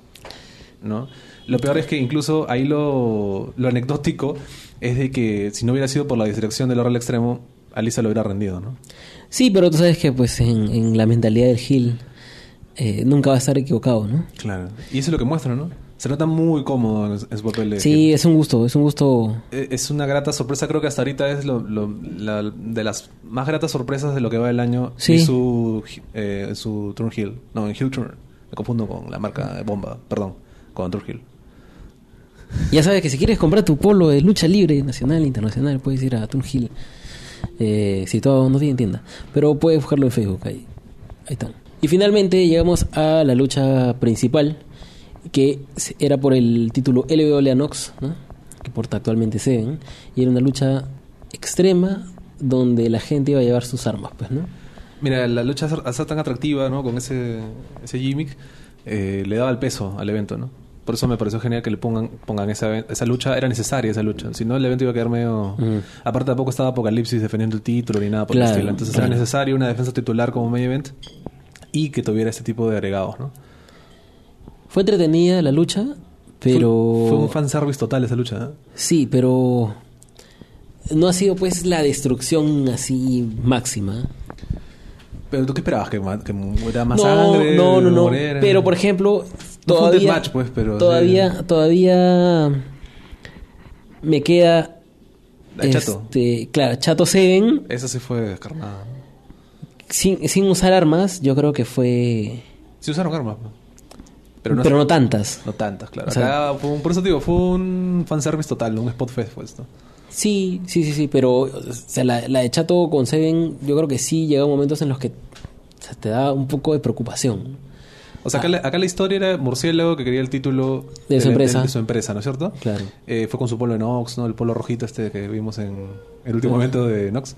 ¿no? Lo peor es que incluso ahí lo, lo anecdótico es de que si no hubiera sido por la distracción del horror al extremo, Alisa lo hubiera rendido, ¿no? Sí, pero tú sabes que pues en, en la mentalidad del Gil eh, nunca va a estar equivocado, ¿no? Claro. Y eso es lo que muestra, ¿no? Se nota muy cómodo en, su papel de. Sí, es un gusto, es un gusto... Eh, Es una grata sorpresa, creo que hasta ahorita es lo, lo- la- de las más gratas sorpresas de lo que va el año Sí. y su, eh, su Turn Hill. No, en Hill Turn. Me confundo con la marca de bomba, perdón, con Turn Hill. Ya sabes que si quieres comprar tu polo de lucha libre, nacional e internacional, puedes ir a Tun Hill. Eh, si todo no tiene tienda. Pero puedes buscarlo en Facebook, ahí, ahí están. Y finalmente llegamos a la lucha principal, que era por el título LWA Nox, ¿no? que porta actualmente Seven, y era una lucha extrema donde la gente iba a llevar sus armas, pues, ¿no? Mira, la lucha al ser- tan atractiva, ¿no? Con ese, ese gimmick, eh, le daba el peso al evento, ¿no? Por eso me pareció genial que le pongan, pongan esa, esa lucha. Era necesaria esa lucha. Si no, el evento iba a quedar medio... Mm. Aparte, tampoco estaba Apocalipsis defendiendo el título ni nada por Claro, el estilo. Entonces claro. era necesario una defensa titular como main event y que tuviera este tipo de agregados, ¿no? Fue entretenida la lucha, Pero... Fue, fue un fanservice total esa lucha. ¿eh? Sí, pero... No ha sido pues la destrucción así máxima. Pero tú qué esperabas que, que muera más no, sangre. no, no, no. Pero por ejemplo, No fue un todavía, pues, pero todavía, todavía me queda, La Chato. este, claro, Chato Seven Esa sí fue descarnada. sin, sin usar armas. Yo creo que fue, Sí usaron armas. ¿No? pero no, tantas. no tantas, claro. O sea- Acá fue un- por eso digo, fue un fanservice total, un spot fest fue esto. Sí, sí, sí, sí, pero o sea, la, la de Chato con Seven, yo creo que sí llegó momentos en los que o sea, te da un poco de preocupación. O sea, acá, la, acá la historia era Murciélago que quería el título De su la- empresa. de su empresa, ¿no es cierto? Claro. Eh, fue con su polo de Nox, ¿no? El polo rojito este que vimos en el último evento de Nox.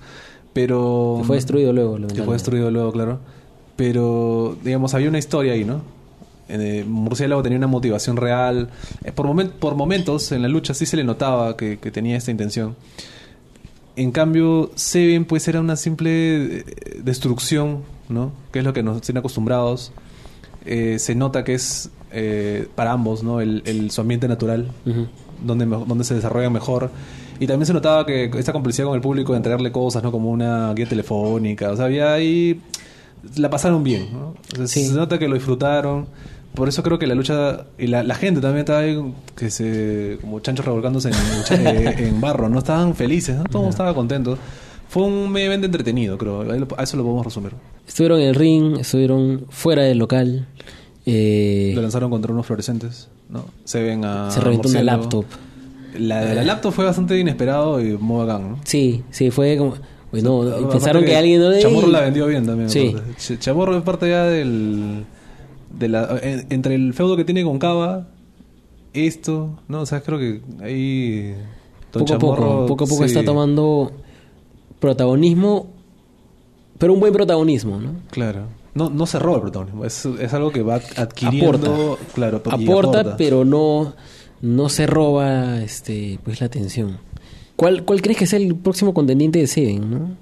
Pero... Que fue destruido luego. Que fue destruido luego, claro. Pero, digamos, había una historia ahí, ¿no? Eh, Murciélago tenía una motivación real. Eh, por, momen- por momentos en la lucha sí se le notaba que, que tenía esta intención. En cambio, Seven pues era una simple eh, destrucción, ¿no? Que es lo que nos tiene acostumbrados. Eh, se nota que es eh, para ambos, ¿no? El, el- su ambiente natural, Ujú. donde, me- donde se desarrolla mejor. Y también se notaba que esta complicidad con el público de entregarle cosas, ¿no? Como una guía telefónica. O sea, había ahí... La pasaron bien, ¿no? O sea, Sí. Se nota que lo disfrutaron. Por eso creo que la lucha... Y la, la gente también estaba ahí que se... Como chanchos revolcándose en, eh, en barro, ¿no? Estaban felices, ¿no? Todo el mundo estaba contento. Fue un medio evento entretenido, creo. A eso lo podemos resumir. Estuvieron en el ring, estuvieron fuera del local. eh, Lo lanzaron contra unos fluorescentes, ¿no? Se ven a... se reventó una laptop. La de la laptop fue bastante inesperado y muy bacán, ¿no? Sí, sí, fue como... Aparte pensaron que, alguien... ¿no? Chamorro la vendió bien también. Sí. Ch- Chamorro es parte ya del... De la, en- entre el feudo que tiene con Cava, esto, ¿no? O sea, creo que ahí... Don poco a poco, poco a poco sí, está tomando protagonismo, pero un buen protagonismo, ¿no? Claro. No, no se roba el protagonismo. Es, es algo que va adquiriendo... Aporta. Claro, y aporta, pero no, no se roba este, pues la atención. ¿Cuál, ¿Cuál crees que sea el próximo contendiente de Seven? ¿no?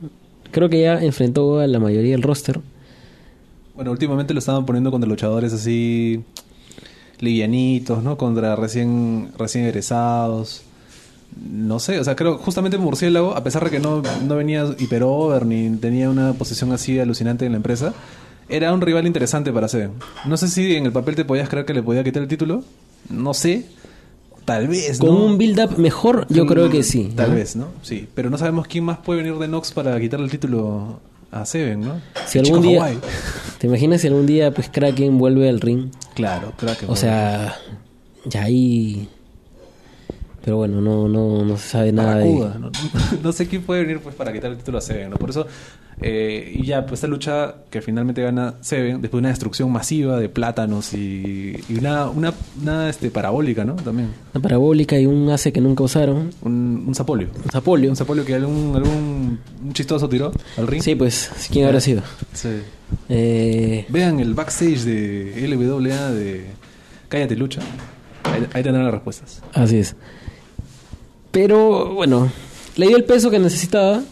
Creo que ya enfrentó a la mayoría del roster. Bueno, últimamente lo estaban poniendo contra luchadores así livianitos, ¿no? Contra recién recién egresados. No sé, o sea, creo justamente Murciélago, a pesar de que no, no venía hiperover ni tenía una posición así alucinante en la empresa, era un rival interesante para Seven. No sé si en el papel te podías creer que le podía quitar el título. No sé. Tal vez, Con ¿no? un build-up mejor, yo creo que sí. Tal ¿no? vez, ¿no? Sí. Pero no sabemos quién más puede venir de Nox para quitarle el título a Seven, ¿no? Si El algún día. ¿te imaginas si algún día pues Kraken vuelve al ring? Claro, crack. O sea, ya ahí... Pero bueno, no, no, no se sabe nada de... ¿no? no sé quién puede venir pues para quitar el título a Seven, ¿no? Por eso, eh, y ya, pues esta lucha que finalmente gana Seven, después de una destrucción masiva de plátanos y, y una, una, una este, parabólica, ¿no? También. Una parabólica y un ace que nunca usaron. Un, un zapolio. Un zapolio. Un zapolio que algún, algún un chistoso tiró al ring. Sí, pues, ¿quién habrá sido? Sí. Eh, Vean el backstage de LWA de Cállate Lucha. Ahí, ahí tendrán las respuestas. así es. Pero bueno, le dio el peso que necesitaba.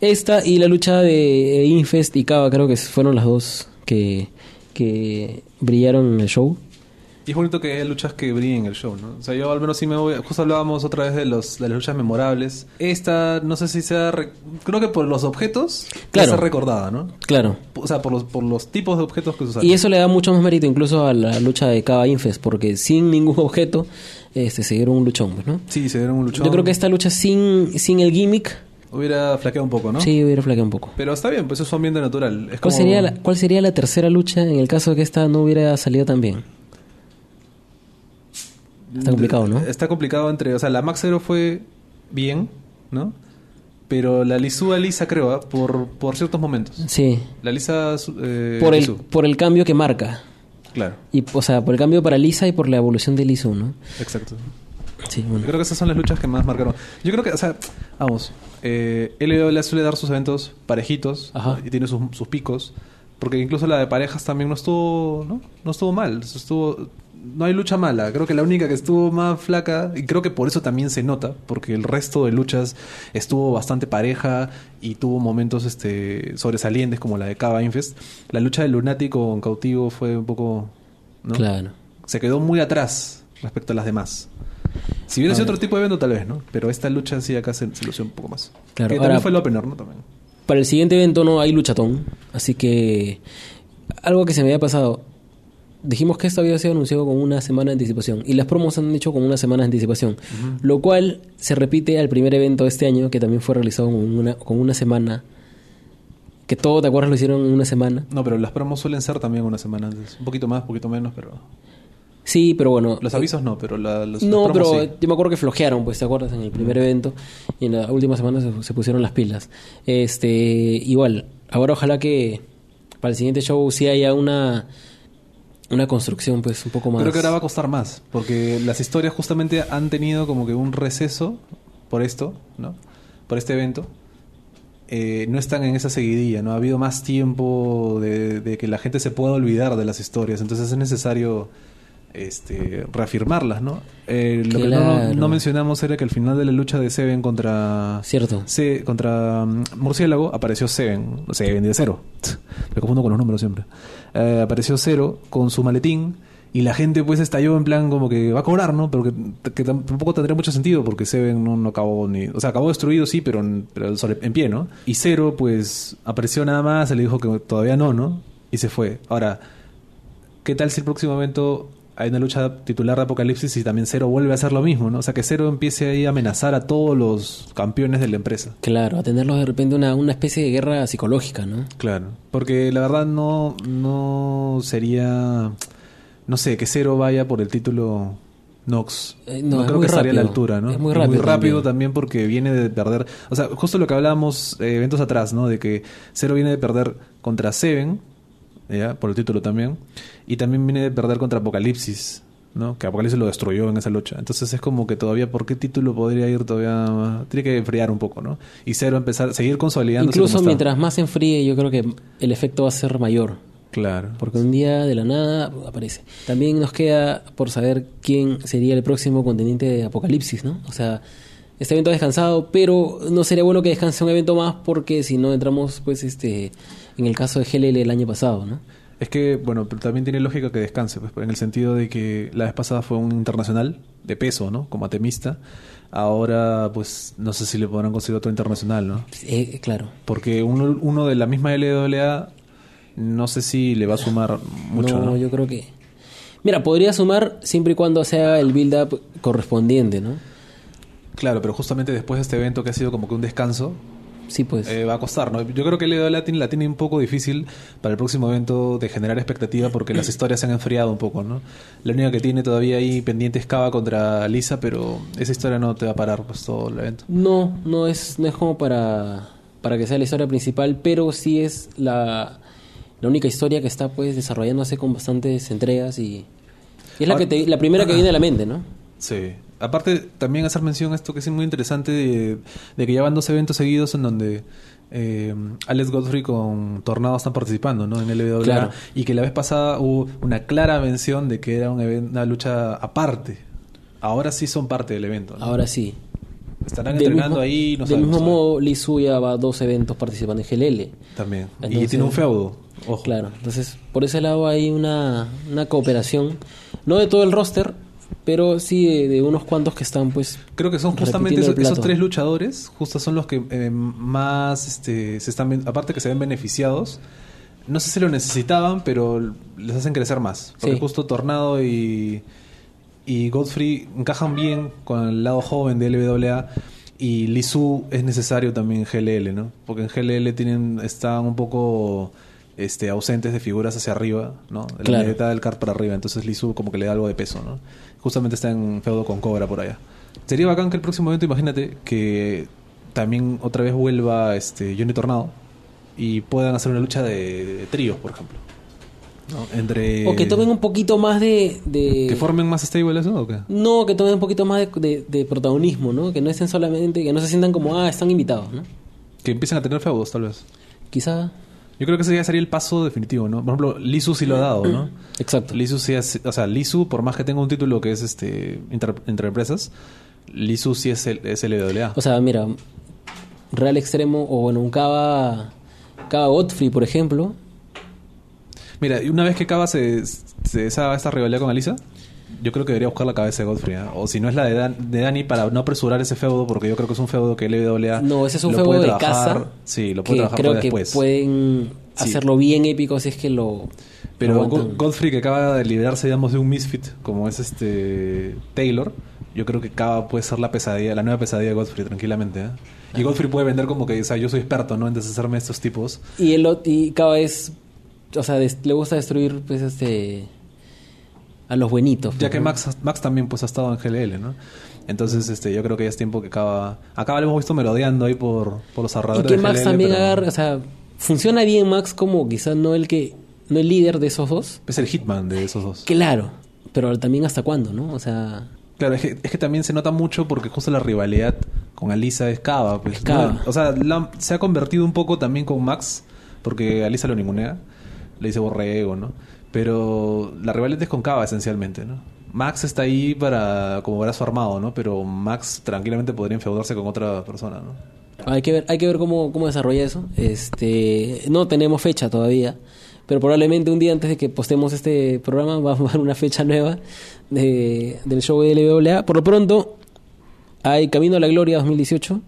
Esta y la lucha de Infest y Cava creo que fueron las dos que, que brillaron en el show. Y es bonito que haya luchas que brillen en el show, ¿no? O sea, yo al menos sí me voy... Justo hablábamos otra vez de, los, de las luchas memorables. Esta, no sé si sea... re- Creo que por los objetos... Claro. Recordada, ¿no? Claro. O sea, por los, por los tipos de objetos que se. Y eso le da mucho más mérito incluso a la lucha de Cava Infest, porque sin ningún objeto este, se dieron un luchón, pues, ¿no? Sí, se dieron un luchón. Yo creo que esta lucha sin, sin el gimmick, Hubiera flaqueado un poco, ¿no? sí hubiera flaqueado un poco. Pero está bien, pues es su ambiente natural. Es ¿Cuál, como... sería la, ¿Cuál sería la tercera lucha en el caso de que esta no hubiera salido tan bien? Está complicado, ¿no? Está complicado entre... O sea, la Max Zero fue bien, ¿no? Pero la Lisúa Lisa, creo, ¿ah? por, por ciertos momentos. Sí. La Lisa... eh, Por el, por el cambio que marca. Claro, Y, o sea, por el cambio para Lisa y por la evolución de Lisu, ¿no? exacto. Sí, Yo bueno. creo que esas son las luchas que más marcaron. Yo creo que, o sea, vamos, eh, LWA suele dar sus eventos parejitos y tiene sus, sus picos. Porque incluso la de parejas también no estuvo, ¿no? No estuvo mal. Estuvo, no hay lucha mala. Creo que la única que estuvo más flaca, y creo que por eso también se nota, porque el resto de luchas estuvo bastante pareja y tuvo momentos este sobresalientes como la de Cava Infest. La lucha de Lunático con Cautivo fue un poco, ¿no? Claro. se quedó muy atrás respecto a las demás. Si hubiera sido otro tipo de evento, tal vez, ¿no? Pero esta lucha sí acá se, se lució un poco más. Claro, que ahora- también fue el opener, ¿no? También. Para el siguiente evento no hay luchatón, así que algo que se me había pasado. Dijimos que esto había sido anunciado con una semana de anticipación y las promos han hecho con una semana de anticipación, lo cual se repite al primer evento de este año que también fue realizado con una, con una semana. Que todo, ¿te acuerdas? Lo hicieron en una semana. No, pero las promos suelen ser también una semana antes. Un poquito más, un poquito menos, pero... Sí, pero bueno. Los avisos no, pero la, los, No, promos pero sí. yo me acuerdo que flojearon, pues, ¿te acuerdas? En el primer evento y en la última semana se, se pusieron las pilas. Este, igual, ahora ojalá que para el siguiente show sí haya una una construcción, pues, un poco más. Creo que ahora va a costar más, porque las historias justamente han tenido como que un receso por esto, ¿no? Por este evento. Eh, no están en esa seguidilla, ¿no? Ha habido más tiempo de, de que la gente se pueda olvidar de las historias, entonces es necesario este, reafirmarlas, ¿no? Eh, lo que no, mencionamos era que al final de la lucha de Seven contra... Cierto. Se, contra mm, Murciélago apareció Seven, Seven de cero. Me confundo con los números siempre. Eh, apareció Cero con su maletín y la gente pues estalló en plan como que va a cobrar, ¿no? Pero que, que tampoco tendría mucho sentido porque Seven no, no acabó ni... O sea, acabó destruido sí, pero, en- pero en pie, ¿no? Y Cero pues apareció nada más, se le dijo que todavía no, ¿no? Y se fue. Ahora, ¿qué tal si el próximo evento hay una lucha titular de Apocalipsis y también Cero vuelve a hacer lo mismo, ¿no? O sea, que Cero empiece ahí a amenazar a todos los campeones de la empresa. Claro, a tenerlos de repente una, una especie de guerra psicológica, ¿no? Claro. Porque la verdad no, no sería... No sé, que Cero vaya por el título Nox. Eh, no, creo muy que estaría a la rápido. altura, ¿no? Es muy rápido rápido también. también porque viene de perder... O sea, justo lo que hablábamos eh, eventos atrás, ¿no? De que Cero viene de perder contra Seven, ¿ya? Por el título también. Y también viene de perder contra Apocalipsis, ¿no? Que Apocalipsis lo destruyó en esa lucha. Entonces es como que todavía, ¿por qué título podría ir todavía? más? Tiene que enfriar un poco, ¿no? Y Cero empezar, seguir consolidándose Incluso como está. mientras más se enfríe, yo creo que el efecto va a ser mayor. Claro. Porque un día de la nada aparece. También nos queda por saber quién sería el próximo contendiente de Apocalipsis, ¿no? O sea, este evento ha descansado, pero no sería bueno que descanse un evento más porque si no entramos, pues, este, en el caso de GLL el año pasado, ¿no? Es que, bueno, pero también tiene lógica que descanse, pues, en el sentido de que la vez pasada fue un internacional de peso, ¿no? Como atemista. Ahora, pues, no sé si le podrán conseguir otro internacional, ¿no? Eh, claro. Porque uno, uno de la misma LWA, no sé si le va a sumar mucho, ¿no? yo creo que... Mira, podría sumar siempre y cuando se haga el build-up correspondiente, ¿no? Claro, pero justamente después de este evento que ha sido como que un descanso, Sí, pues. eh, va a costar, ¿no? Yo creo que LWA tiene- la tiene un poco difícil para el próximo evento de generar expectativa porque las historias se han enfriado un poco, ¿no? La única que tiene todavía ahí pendiente es Cava contra Lisa, pero esa historia no te va a parar pues todo el evento. No, no es, no es como para, para que sea la historia principal, pero sí es la, la única historia que está pues desarrollándose con bastantes entregas y, y es la, Ah. que te- la primera que viene a la mente, ¿no? Sí. Aparte, también hacer mención a esto que es muy interesante de, de que ya van dos eventos seguidos en donde eh, Alex Godfrey con Tornado están participando, ¿no? En LWA. Claro. Y que la vez pasada hubo una clara mención de que era un una lucha aparte. Ahora sí son parte del evento. ¿no? Ahora sí. Estarán Del entrenando mismo- ahí, no Del sabemos mismo modo, Lee Suya va a dos eventos participando en GLL. También. y tiene un feudo. Ojo. Claro, entonces por ese lado hay una, una cooperación, no de todo el roster, pero sí de, de unos cuantos que están pues... Creo que son justamente esos, tres luchadores, justo son los que eh, más este, se están, aparte que se ven beneficiados. No sé si lo necesitaban, pero les hacen crecer más. Porque Sí. justo Tornado y, y Godfrey encajan bien con el lado joven de LWA. Y Lisu es necesario también en GLL, ¿no? Porque en GLL tienen, están un poco este, ausentes de figuras hacia arriba, ¿no? De la Claro. del card para arriba. Entonces Lisu como que le da algo de peso, ¿no? Justamente está en feudo con Cobra por allá. Sería bacán que el próximo evento, imagínate, que también otra vez vuelva este Johnny Tornado y puedan hacer una lucha de, de tríos, por ejemplo. ¿no? Entre... O que tomen un poquito más de... de- ¿Que formen más stable eso o qué? No, que tomen un poquito más de, de- de protagonismo, ¿no? Que no estén solamente, que no se sientan como, ah, están invitados, ¿no? Que empiecen a tener feudos, tal vez. Quizá... Yo creo que ese ya sería el paso definitivo, ¿no? Por ejemplo, Lisu sí lo ha dado, ¿no? Exacto. Lisu sí es, o sea, Lisu, por más que tenga un título que es este inter- entre empresas, Lisu sí es el, es el LWA. O sea, mira, Real Extremo, o bueno, un Cava, Cava Godfrey, por ejemplo, Mira, y una vez que Cava se, se deshaga esta rivalidad con Alisa, yo creo que debería buscar la cabeza de Godfrey. ¿ah? O si no es la de, Dan- de Dani, para no apresurar ese feudo, porque yo creo que es un feudo que LWA. No, ese es un feudo de trabajar- casa. Sí, lo puede que trabajar creo que después. pueden Sí. hacerlo bien épico si es que lo. Pero lo. Godfrey, que acaba de liberarse, digamos, de un misfit, como es este Taylor, yo creo que Cava puede ser la pesadilla, la nueva pesadilla de Godfrey, tranquilamente. ¿eh? Y Godfrey puede vender como que, o sea, yo soy experto, ¿no? En deshacerme de estos tipos. Y el y cada vez. O sea, des- le gusta destruir, pues, este. A los buenitos. Ya pues, que. Max, Max también pues ha estado en GLL, ¿no? Entonces, este, yo creo que ya es tiempo que Cava... Acá lo hemos visto merodeando ahí por, por los Y ahorradores que de Max GLL, también pero agarra. O sea, funciona bien Max como quizás no el que. No el líder de esos dos. Es el hitman de esos dos. Claro. Pero también hasta cuándo, ¿no? O sea. Claro, es que, es que también se nota mucho porque justo la rivalidad con Alisa es Cava. Pues, Es Cava. ¿no? O sea, la- se ha convertido un poco también con Max, porque Alisa lo ningunea, le dice borrego, ¿no? Pero la rivalidad es con Cava esencialmente, ¿no? Max está ahí para como brazo armado, ¿no? Pero Max tranquilamente podría enfeudarse con otra persona, ¿no? Hay que ver, hay que ver cómo, cómo desarrolla eso. Este, no tenemos fecha todavía, pero probablemente un día antes de que postemos este programa va a haber una fecha nueva de, del show de LWA. Por lo pronto, hay Camino a la Gloria 2018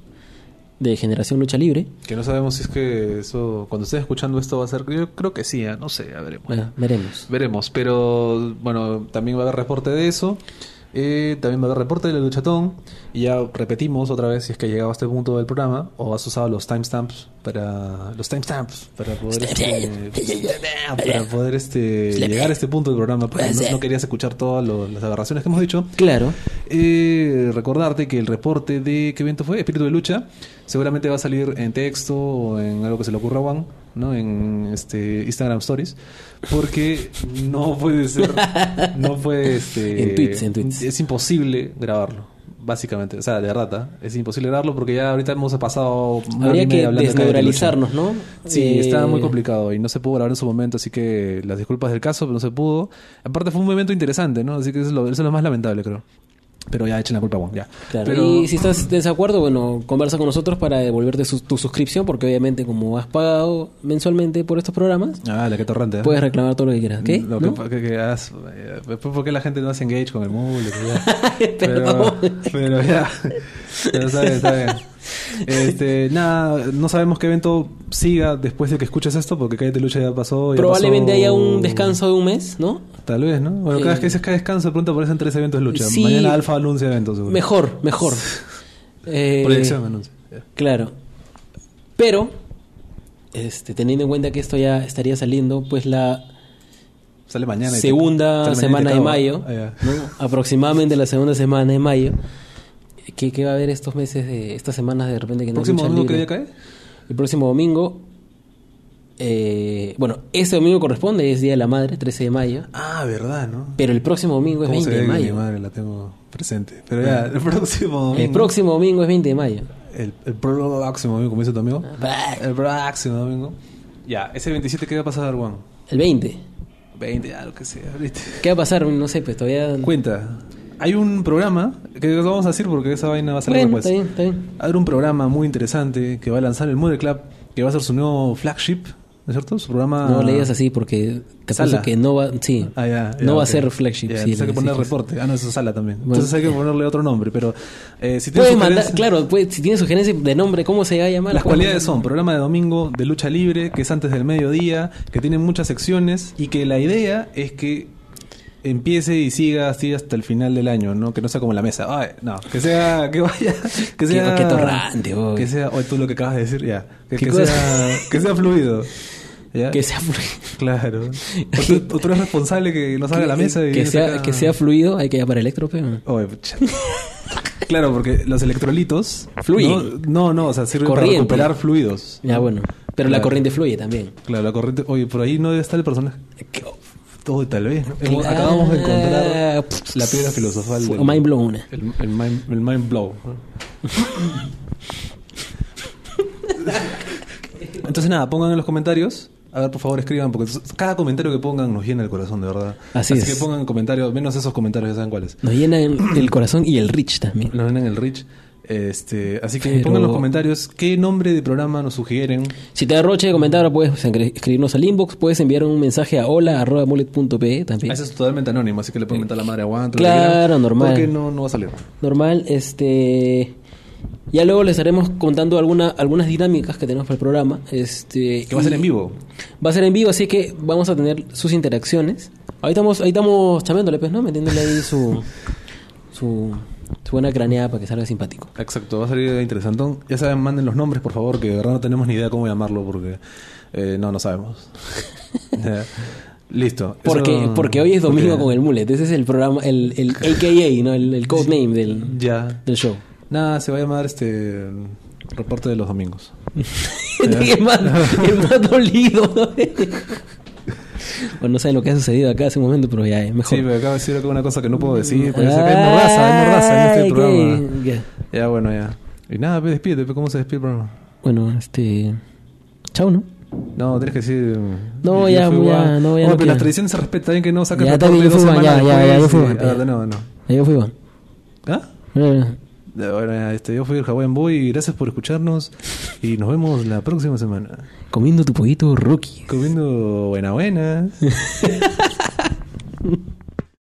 de Generación Lucha Libre. Que no sabemos si es que eso, cuando estés escuchando esto va a ser, yo creo que sí, ¿eh? no sé, a veremos. Bueno, veremos. Veremos, pero bueno, también va a haber reporte de eso. Eh, también va a haber reporte del luchatón. Y ya repetimos otra vez si es que ha llegado a este punto del programa. O has usado los timestamps para. Los timestamps para poder este, para poder este llegar a este punto del programa. Porque no, no querías escuchar todas lo- las aberraciones que hemos dicho. Claro. Eh, recordarte que el reporte de qué evento fue, Espíritu de Lucha, seguramente va a salir en texto o en algo que se le ocurra a Juan, ¿no? En este Instagram Stories, porque no puede ser, no puede, este, En tweets, en tweets. es imposible grabarlo, básicamente, o sea, de rata, es imposible grabarlo porque ya ahorita hemos pasado Habría que desneuralizarnos. ¿no? Sí, Eh, estaba muy complicado y no se pudo grabar en su momento, así que las disculpas del caso, pero no se pudo. Aparte fue un evento interesante, ¿no? Así que eso es lo, eso es lo más lamentable, creo. Pero ya echen la culpa, Juan, ya. Claro, Pero, Y si estás en desacuerdo, bueno, conversa con nosotros para devolverte su- tu suscripción, porque obviamente como has pagado mensualmente por estos programas, Ah, la que torrante. ¿eh? puedes reclamar todo lo que quieras. ¿Qué? Lo ¿No? que, que, que has- eh, ¿por qué la gente no hace engage con el mule? Pero ya. Pero está bien, está bien. Este, nada, no sabemos qué evento siga después de que escuches esto, porque Cállate Lucha ya pasó. ya Probablemente pasó- haya un descanso de un mes, ¿no? Tal vez, ¿no? Bueno, cada vez Eh, que dices que descanso, de pronto aparecen tres eventos de lucha. sí. Mañana Alfa anuncia eventos, seguro. Mejor, mejor. Eh, Proyección anuncia. Ya. Claro. Pero, este, teniendo en cuenta que esto ya estaría saliendo, pues la Sale mañana. te- segunda mañana semana de mayo, Ah, aproximadamente la segunda semana de mayo, que va a haber estos meses de estas semanas de repente que no hay ¿Próximo domingo qué día cae? El próximo domingo, eh, bueno, este domingo corresponde, es Día de la Madre, 13 de mayo, Ah, verdad, ¿no? pero el próximo domingo es ¿Cómo 20 se de mayo. Mi madre la tengo presente. Pero ya, el próximo domingo. El próximo domingo es 20 de mayo. El, el próximo domingo, como dice tu amigo. Ah, El próximo domingo. Ya, ese 27, ¿qué va a pasar, Juan? El 20. 20, ya, lo que sea. ¿Qué va a pasar? No sé, pues todavía... Cuenta. Hay un programa que lo vamos a decir porque esa vaina va a salir después. está bien, está bien. Hay un programa muy interesante que va a lanzar el Model Club, que va a ser su nuevo flagship, ¿no es cierto? Su programa. No le digas así porque Sala. que no va, sí, Ah, no va a ser flagship. Ya, sí, entonces hay que poner exiges. reporte. Ah, no, eso es sala también. Bueno. Entonces hay que ponerle otro nombre. Pero eh, si tienes sugerencias- claro, puedes- si tienes sugerencias de nombre, ¿cómo se va a llamar? Las cualidades son programa de domingo de lucha libre, que es antes del mediodía, que tiene muchas secciones y que la idea es que empiece y siga así hasta el final del año, ¿no? Que no sea como la mesa. Ay, no, que sea, que vaya, que sea... qué torrante, oy. Que sea, oye, tú lo que acabas de decir, ya. Que, ¿Qué sea, que sea fluido. ¿ya? Que sea, Claro. O tú, o tú eres responsable que no salga a la mesa y... que, sea, saca- que sea fluido, hay que llamar electro, pero... Oye, pucha. Claro, porque los electrolitos... Fluyen. No, no, no, o sea, sirven para recuperar fluidos. Ya, bueno. Pero la Claro. corriente fluye también. Claro, la corriente. Oye, por ahí no debe estar el personaje. Todo tal vez. ¿no? Hemos- Claro. Acabamos de encontrar la piedra filosofal. del- Mind blown. El, el mind, el mind blow. Entonces, nada, pongan en los comentarios. A ver, por favor, escriban, porque cada comentario que pongan nos llena el corazón, de verdad. Así es. que pongan comentarios, menos esos comentarios, ya saben cuáles. Nos llenan el corazón y el rich también. Nos ven en el Rich. Este, así que Pero- pongan en los comentarios qué nombre de programa nos sugieren. Si te da roche de comentar, puedes escri- escribirnos al inbox, puedes enviar un mensaje a hola.mullet.pe también. Ese es totalmente anónimo, así que le pueden mentar la madre aguanta. Claro, normal. Porque no, no va a salir. Normal, este... Ya luego les estaremos contando alguna, algunas dinámicas que tenemos para el programa. Este, Que va a ser en vivo. Va a ser en vivo, así que vamos a tener sus interacciones. Ahí estamos, ahí estamos chameándole, pues, ¿no? Metiéndole ahí su, su, su buena craneada para que salga simpático. Exacto, va a salir interesantón. Ya saben, manden los nombres, por favor, que de verdad no tenemos ni idea cómo llamarlo porque eh, no, no sabemos. Listo. Porque, Eso- porque hoy es domingo con el Mullet. Ese es el programa, el, el AKA, ¿no? El, el codename del, Ya. del show. Nada, se va a llamar este reporte de los domingos. el, más, el más dolido. bueno, no saben lo que ha sucedido acá hace un momento, pero ya es mejor. Sí, me acabo de decir una cosa que no puedo decir. Que hay mordaza, en este programa. ya. Bueno, ya. Y nada, pues despídete, pues, ¿cómo se despide el programa? Bueno, este... Chao, ¿no? No, tienes que decir. No, ya, fui ya, no, ya no pero las tradiciones se respetan, bien que no sacan Ya, reporte dos semanas ya, ya, yo fui no. Yo fui. ¿Ah? Eh, Ya, este, yo fui el Hawaiian Boy gracias por escucharnos. Y nos vemos la próxima semana. Comiendo tu pollito rookie. Comiendo buena buena.